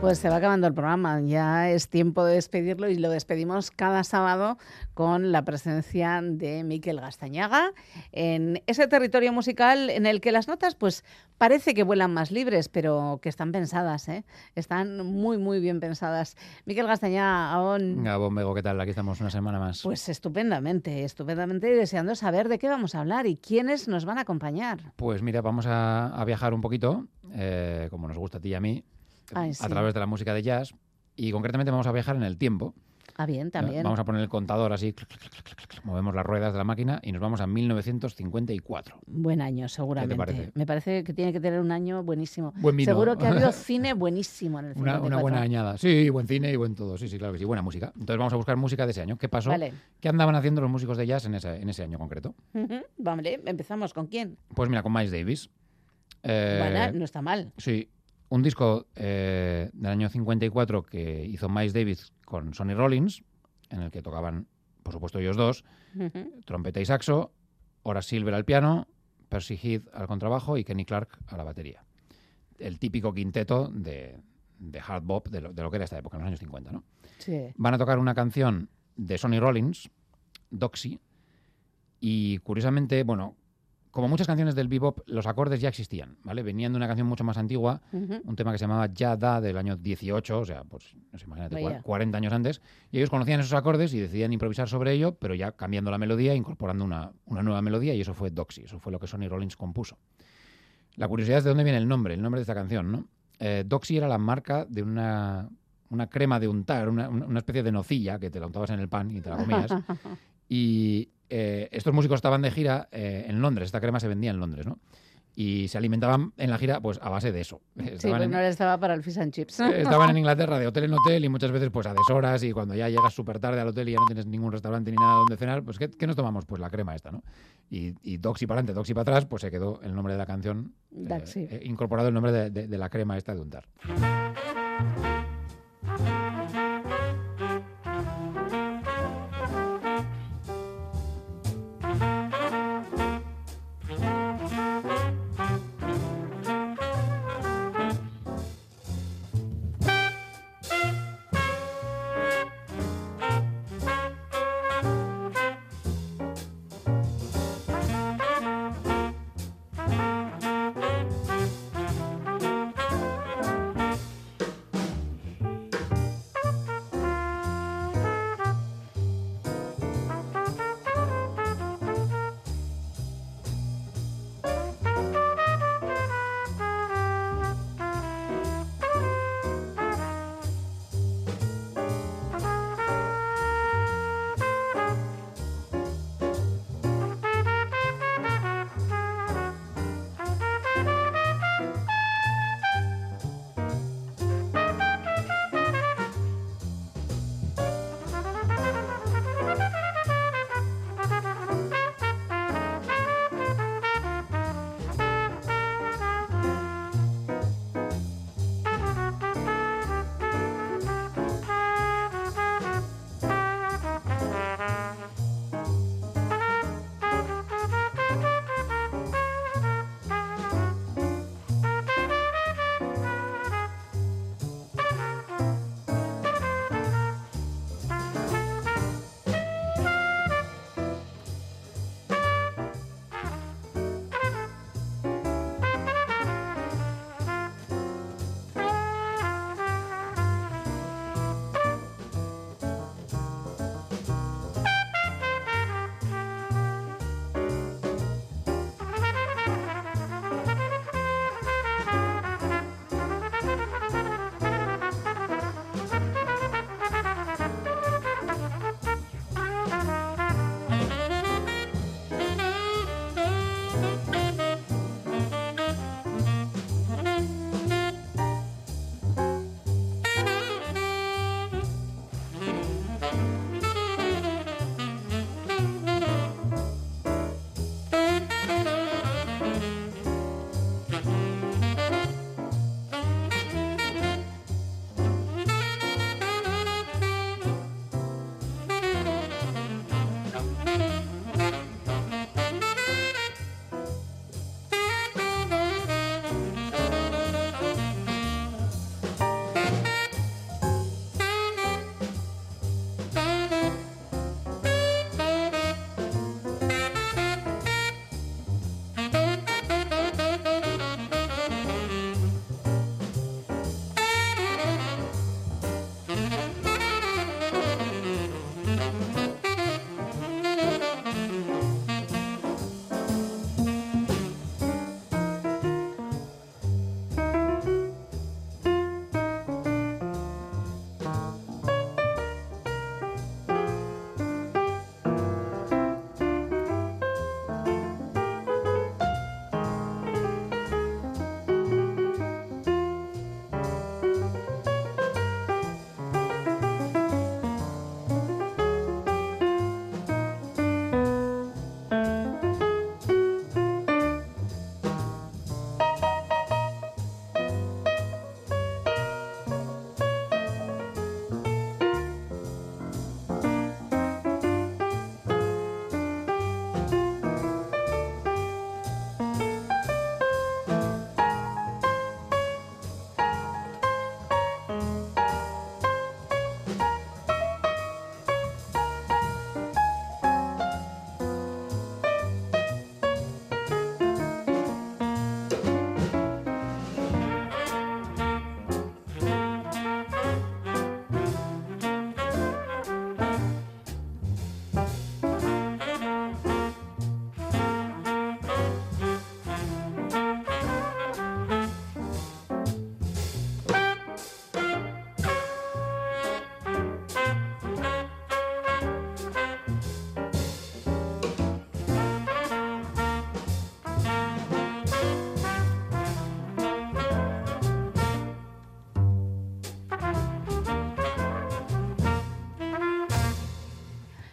Pues se va acabando el programa, ya es tiempo de despedirlo y lo despedimos cada sábado con la presencia de Miquel Gastañaga en ese territorio musical en el que las notas pues parece que vuelan más libres, pero que están pensadas, ¿eh? están muy muy bien pensadas. Miquel Gastañaga, aún Gabón Bego, ¿qué tal? Aquí estamos una semana más. pues estupendamente, estupendamente y deseando saber de qué vamos a hablar y quiénes nos van a acompañar. Pues mira, vamos a, a viajar un poquito, eh, como nos gusta a ti y a mí, Ay, a través de la música de jazz. Y concretamente vamos a viajar en el tiempo. Ah, bien, también. Vamos a poner el contador así, movemos las ruedas de la máquina y nos vamos a 1954. Buen año, seguramente. parece? Me parece que tiene que tener un año buenísimo. Buen vino. Seguro que ha habido cine buenísimo en el Una, 54. una buena añada. Sí, buen cine y buen todo. Sí, sí, claro que sí. Buena música. Entonces vamos a buscar música de ese año. ¿Qué pasó? Vale. ¿Qué andaban haciendo los músicos de jazz en ese, en ese año concreto? Ujú, Vale, empezamos con quién. Pues mira, con Miles Davis. Eh, Bueno, no está mal. Sí, un disco eh, del año 54 que hizo Miles Davis con Sonny Rollins, en el que tocaban, por supuesto, ellos dos, trompeta y saxo, Horace Silver al piano, Percy Heath al contrabajo y Kenny Clark a la batería. El típico quinteto de, de hard bop de lo, de lo que era esta época, en los años 50, ¿no? Sí. Van a tocar una canción de Sonny Rollins, Doxy, y curiosamente, bueno, como muchas canciones del bebop, los acordes ya existían, ¿vale? Venían de una canción mucho más antigua, Ujú. un tema que se llamaba Ya Da del año 18, o sea, pues, no sé, imagínate, Vaya. 40 años antes, y ellos conocían esos acordes y decidían improvisar sobre ello, pero ya cambiando la melodía, incorporando una, una nueva melodía, y eso fue Doxy, eso fue lo que Sonny Rollins compuso. La curiosidad es de dónde viene el nombre, el nombre de esta canción, ¿no? Eh, Doxy era la marca de una, una crema de untar, una una especie de nocilla que te la untabas en el pan y te la comías. Y eh, estos músicos estaban de gira eh, en Londres, esta crema se vendía en Londres, ¿no? Y se alimentaban en la gira pues a base de eso. Sí, Estaban, pues en, no les estaba para el fish and chips. eh, estaban en Inglaterra de hotel en hotel y muchas veces pues a deshoras y cuando ya llegas súper tarde al hotel y ya no tienes ningún restaurante ni nada donde cenar, pues ¿qué, qué nos tomamos? Pues la crema esta, ¿no? Y, y Doxy para adelante, Doxy para atrás, pues se quedó el nombre de la canción, eh, eh, incorporado el nombre de, de- de la crema esta de untar.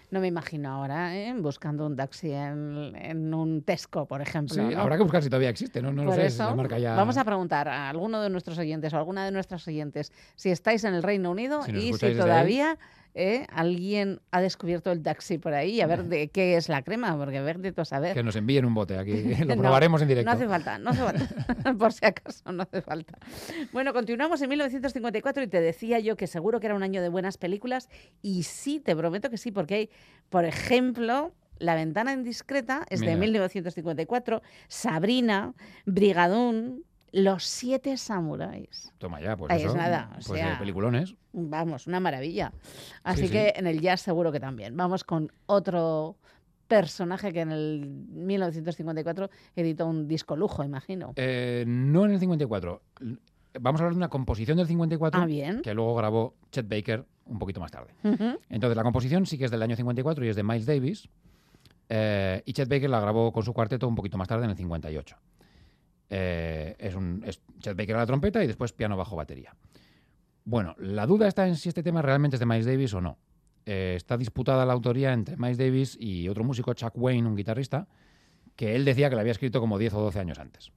No me imagino ahora ¿eh? buscando un taxi en, en un Tesco, por ejemplo. Sí, ¿no? habrá que buscar si todavía existe, no, no lo sé, si la marca ya... vamos a preguntar a alguno de nuestros oyentes o alguna de nuestras oyentes si estáis en el Reino Unido Si y si todavía eh, alguien ha descubierto el taxi por ahí, a ver de qué es la crema, porque ver de todo saber. Que nos envíen un bote aquí, lo No, probaremos en directo. No hace falta, no hace falta. Por si acaso, no hace falta. Bueno, continuamos en 1954 y te decía yo que seguro que era un año de buenas películas y sí, te prometo que sí, porque hay, por ejemplo, La ventana indiscreta es de Mira. 1954, Sabrina, Brigadún, Los siete samuráis. Toma ya, pues Ahí eso. es nada, o pues sea, de peliculones. Vamos, una maravilla. Así Sí, sí. que en el jazz seguro que también. Vamos con otro personaje que en el 1954 editó un disco lujo, imagino. Eh, no en el 54. L- Vamos a hablar de una composición del 54 Ah, bien. que luego grabó Chet Baker un poquito más tarde. Entonces, la composición sí que es del año 54 y es de Miles Davis. eh, y Chet Baker la grabó con su cuarteto un poquito más tarde, en el 58. Eh, es, un, es Chet Baker a la trompeta y después piano, bajo, batería. Bueno, la duda está en si este tema realmente es de Miles Davis o no. Eh, está disputada la autoría entre Miles Davis y otro músico, Chuck Wayne, un guitarrista, que él decía que la había escrito como 10 o 12 años antes.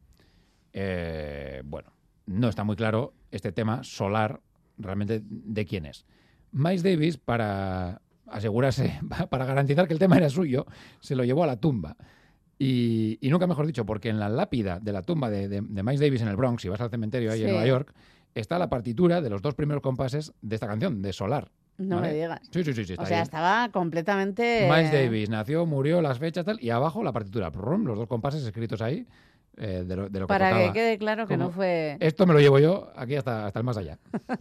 Eh, bueno, no está muy claro este tema solar realmente de quién es. Miles Davis, para asegurarse, para garantizar que el tema era suyo, se lo llevó a la tumba. Y, y nunca mejor dicho, porque en la lápida de la tumba de, de- de Miles Davis en el Bronx, si vas al cementerio ahí en. Nueva York, está la partitura de los dos primeros compases de esta canción, de Solar. No ¿vale? me digas. Sí, sí, sí, sí, o sea, ahí. estaba completamente... Miles Davis nació, murió, las fechas tal, y abajo la partitura, prum, los dos compases escritos ahí eh, de, lo, de lo que Para que quede claro que no fue... Esto me lo llevo yo aquí hasta, hasta el más allá.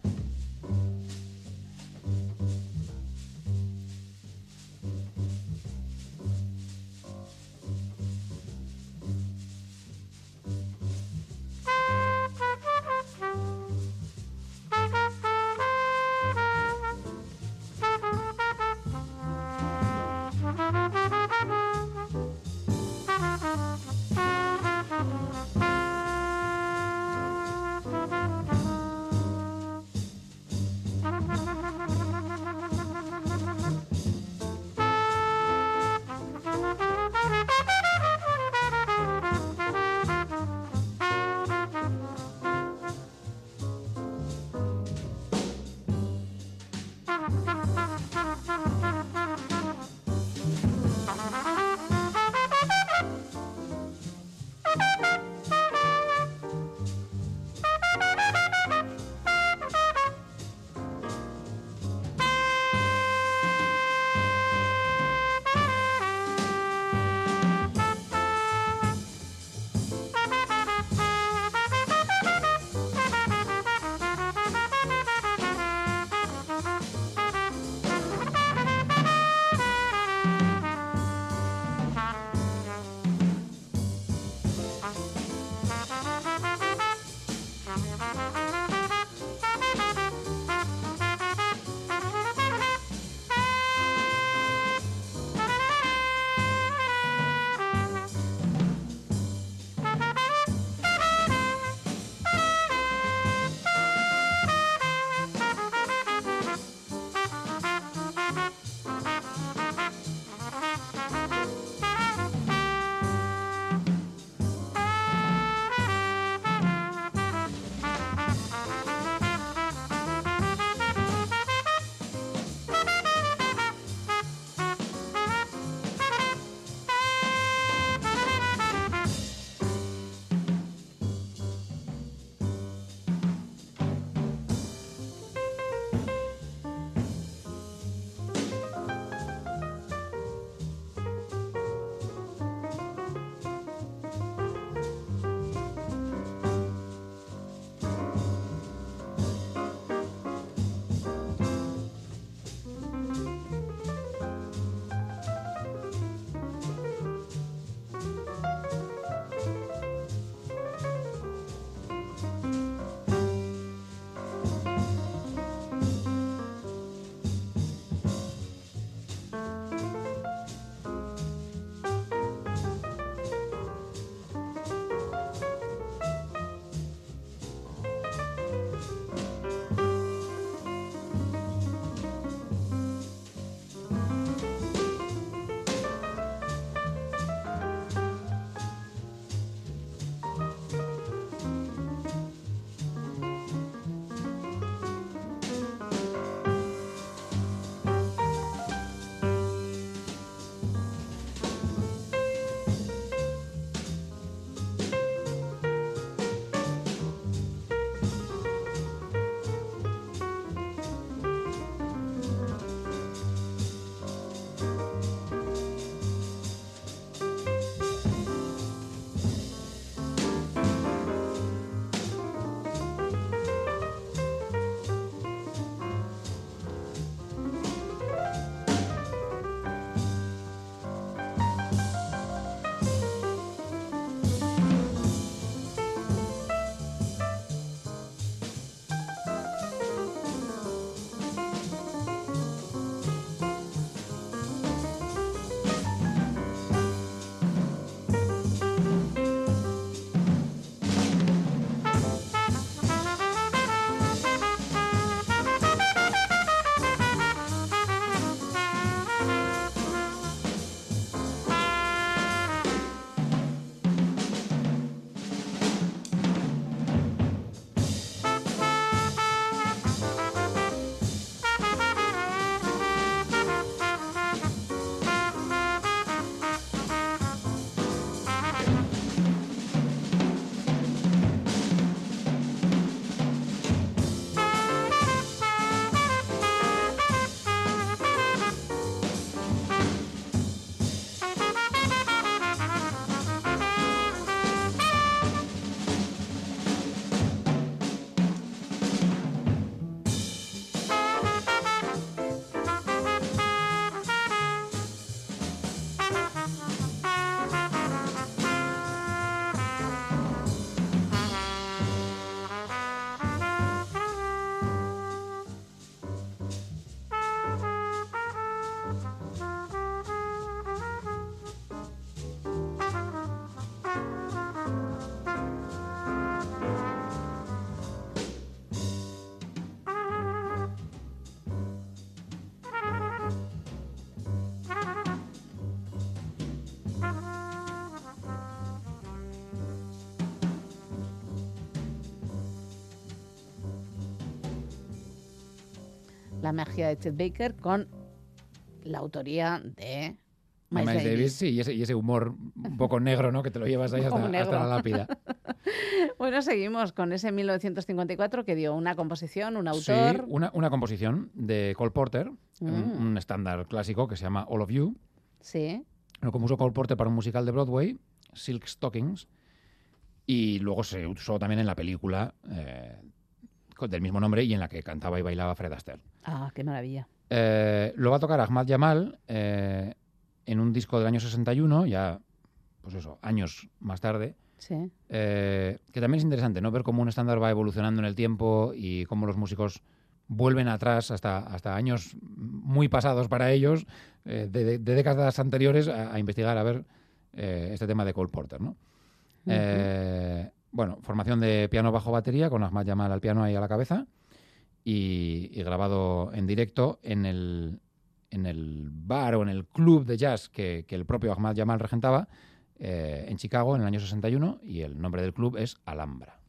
La magia de Chet Baker con la autoría de Miles Davis. Davis, sí, y ese, y ese humor un poco negro, ¿no? Que te lo llevas ahí hasta, la lápida. Bueno, seguimos con ese 1954 que dio una composición, un Sí, autor. una, una composición de Cole Porter, un, Mm. un estándar clásico que se llama All of You. Sí. Lo compuso Cole Porter para un musical de Broadway, Silk Stockings, y luego se usó también en la película eh, del mismo nombre y en la que cantaba y bailaba Fred Astaire. Ah, qué maravilla. Eh, lo va a tocar Ahmad Jamal eh, en un disco del año 61, ya, pues eso, años más tarde. Sí. Eh, que también es interesante, ¿no? Ver cómo un estándar va evolucionando en el tiempo y cómo los músicos vuelven atrás hasta, hasta años muy pasados para ellos, de, de- de décadas anteriores, a, a investigar, a ver este tema de Cole Porter, ¿no? Eh, bueno, formación de piano bajo batería con Ahmad Jamal al piano ahí a la cabeza y, grabado en directo en el, en el bar o en el club de jazz que, el propio Ahmad Jamal regentaba eh, en Chicago en el año 61 y el nombre del club es Alhambra.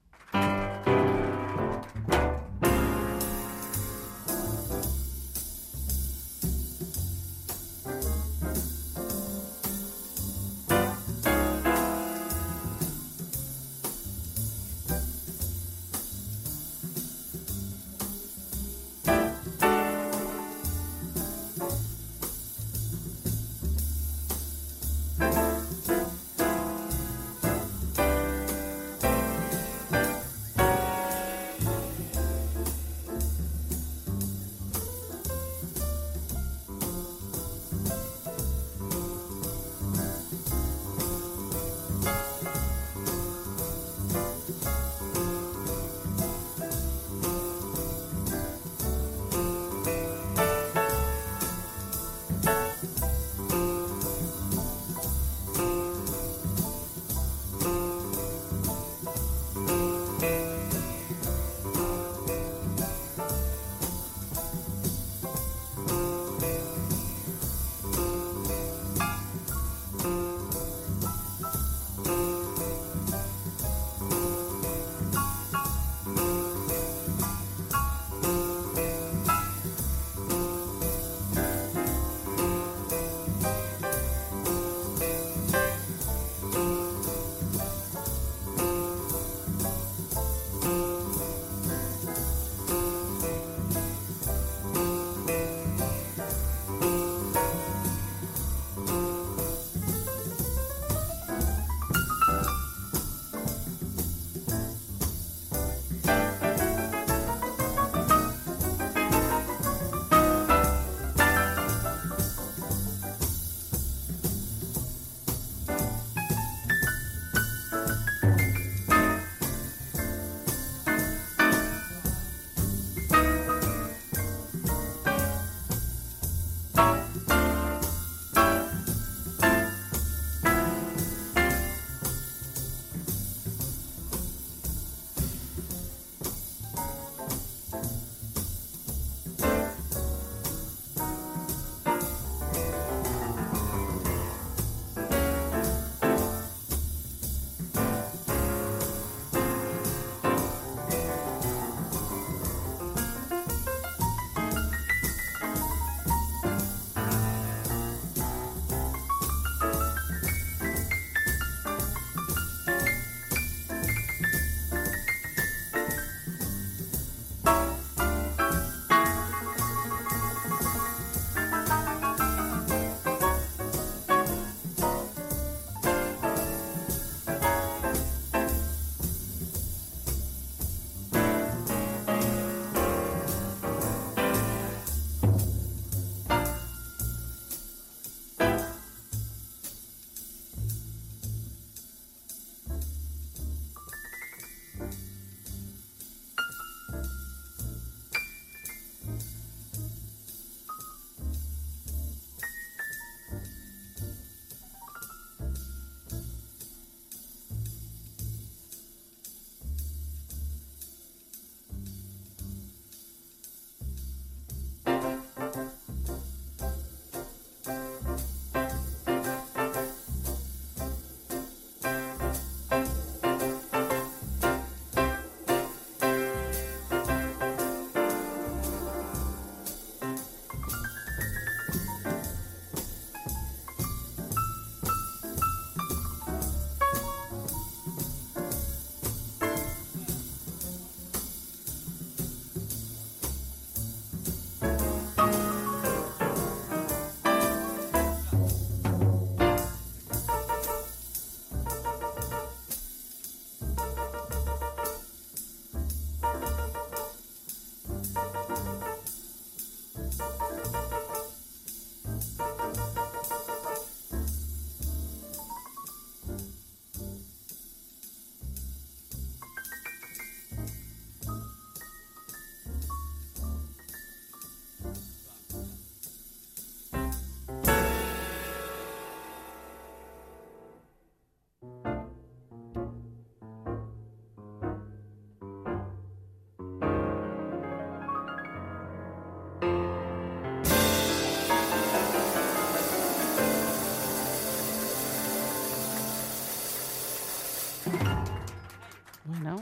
Bueno,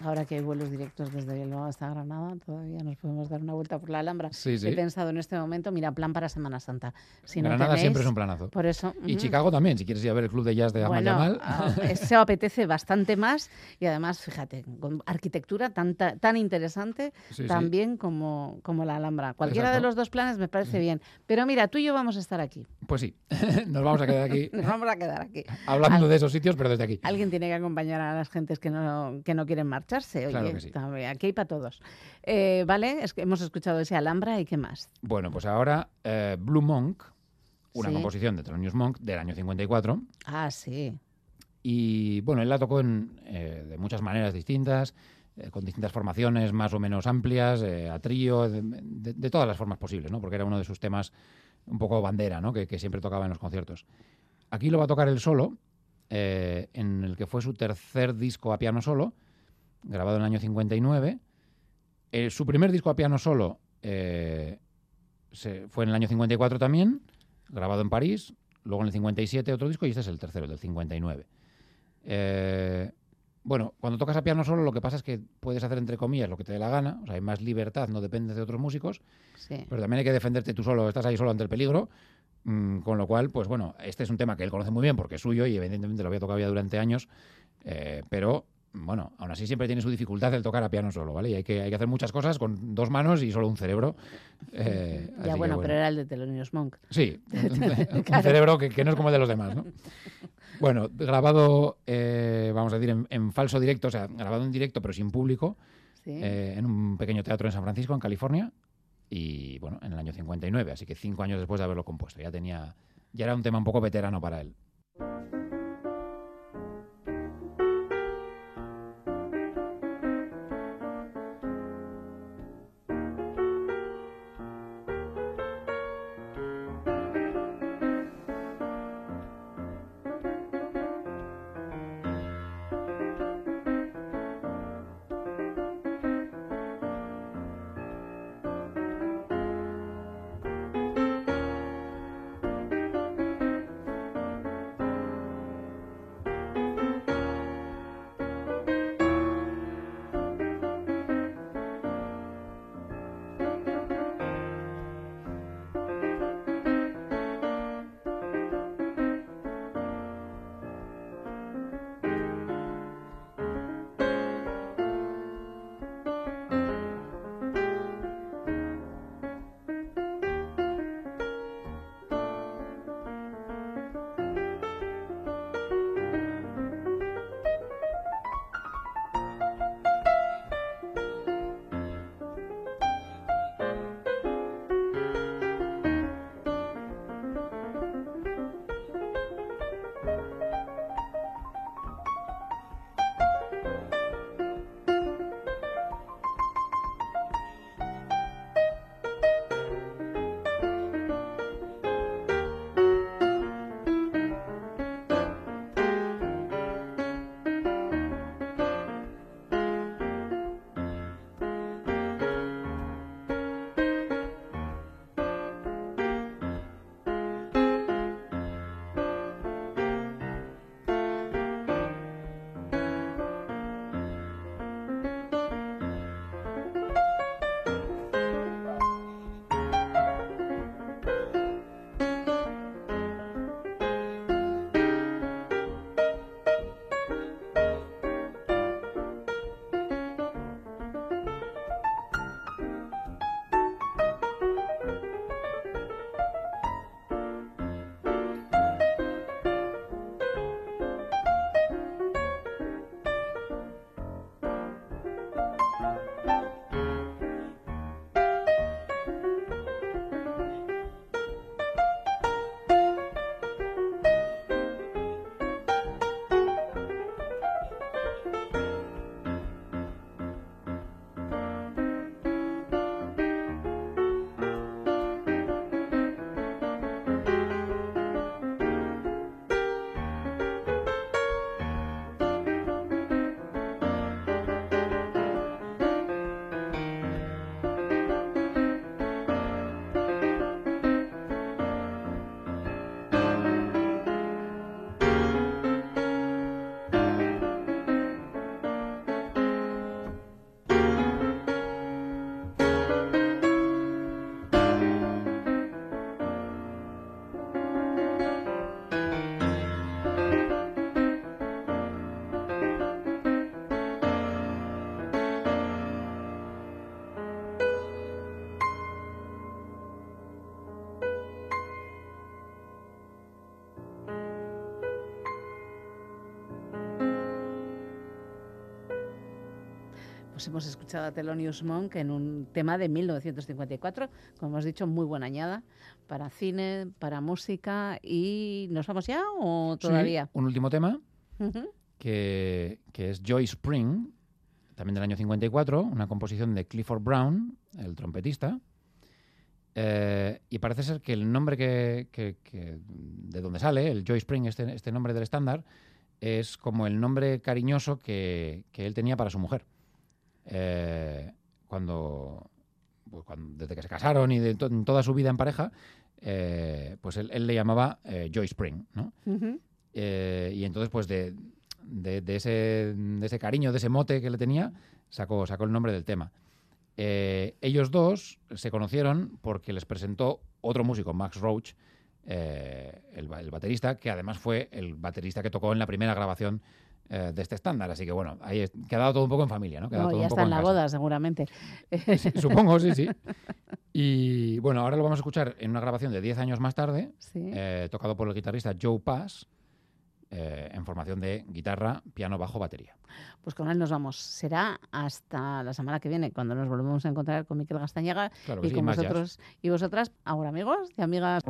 ahora que hay vuelos directos desde Bilbao hasta Granada, todavía nos podemos dar una vuelta por la Alhambra. Sí, sí. He pensado en este momento, mira, plan para Semana Santa. Si no Granada tenéis- siempre es un planazo. Por eso. Y. Chicago también, si quieres ir a ver el club de jazz de Amal Bueno, ah, eso apetece bastante más y además, fíjate, con arquitectura tan, ta- tan interesante Sí, también como, como la Alhambra. Cualquiera de los dos planes me parece bien. Pero mira, tú y yo vamos a estar aquí. Pues sí, nos vamos a quedar aquí Nos vamos a quedar aquí. hablando Al- de esos sitios, pero desde aquí. Alguien tiene que acompañar a las gentes que no, que no quieren marcharse. Oye, Claro que sí. aquí hay para todos. Eh, vale, es que hemos escuchado ese Alhambra y qué más. Bueno, pues ahora eh, Blue Monk, una Sí. composición de Thelonious Monk del año 54. Ah, sí. Y bueno, él la tocó en, eh, de muchas maneras distintas, eh, con distintas formaciones más o menos amplias, eh, a trío, de, de- de todas las formas posibles, ¿no? Porque era uno de sus temas un poco bandera, ¿no? Que, que siempre tocaba en los conciertos. Aquí lo va a tocar él solo, eh, en el que fue su tercer disco a piano solo, grabado en el año 59. Eh, su primer disco a piano solo eh, se- fue en el año 54 también, grabado en París. Luego en el 57 otro disco y este es el tercero, el del 59. Eh, bueno, cuando tocas a piano solo lo que pasa es que puedes hacer entre comillas lo que te dé la gana, o sea, hay más libertad, no dependes de otros músicos, Sí. pero también hay que defenderte tú solo, estás ahí solo ante el peligro, mm, con lo cual, pues bueno, este es un tema que él conoce muy bien porque es suyo y evidentemente lo había tocado ya durante años, eh, pero bueno, aún así siempre tiene su dificultad el tocar a piano solo, ¿vale? Y hay que, hay que hacer muchas cosas con dos manos y solo un cerebro. eh, Ya bueno, pero era el de Thelonious Monk. Sí, un, un Claro. cerebro que, que no es como el de los demás, ¿no? Bueno, grabado, eh, vamos a decir, en, en falso directo, o sea, grabado en directo pero sin público, Sí. eh, en un pequeño teatro en San Francisco, en California, y bueno, en el año 59, así que cinco años después de haberlo compuesto. Ya tenía, ya era un tema un poco veterano para él. Pues hemos escuchado a Thelonious Monk en un tema de 1954, como hemos dicho, muy buena añada para cine, para música. ¿Y nos vamos ya o todavía? Sí, un último tema, que, que es Joy Spring, también del año 54, una composición de Clifford Brown, el trompetista. Eh, y parece ser que el nombre que, que- que- de donde sale, el Joy Spring, este, este nombre del estándar, es como el nombre cariñoso que, que él tenía para su mujer. Eh, cuando, pues cuando- desde que se casaron y de to- en toda su vida en pareja, eh, pues él, él le llamaba eh, Joy Spring. Eh, y entonces, pues de, de- de ese, de ese cariño, de ese mote que le tenía, sacó, sacó el nombre del tema. Ellos dos se conocieron porque les presentó otro músico, Max Roach, el baterista, que además fue el baterista que tocó en la primera grabación eh, de este estándar. Así que bueno, ahí quedado todo un poco en familia, ¿no? Quedado No, todo ya un poco está en la casa. boda, seguramente. Sí, supongo, sí, sí. Y bueno, ahora lo vamos a escuchar en una grabación de 10 años más tarde, Sí. eh, tocado por el guitarrista Joe Pass, eh, en formación de guitarra, piano, bajo, batería. Pues con él nos vamos. Será hasta la semana que viene, cuando nos volvemos a encontrar con Miquel Gastañaga Claro y sí, con jazz. vosotros y vosotras. Ahora, amigos y amigas.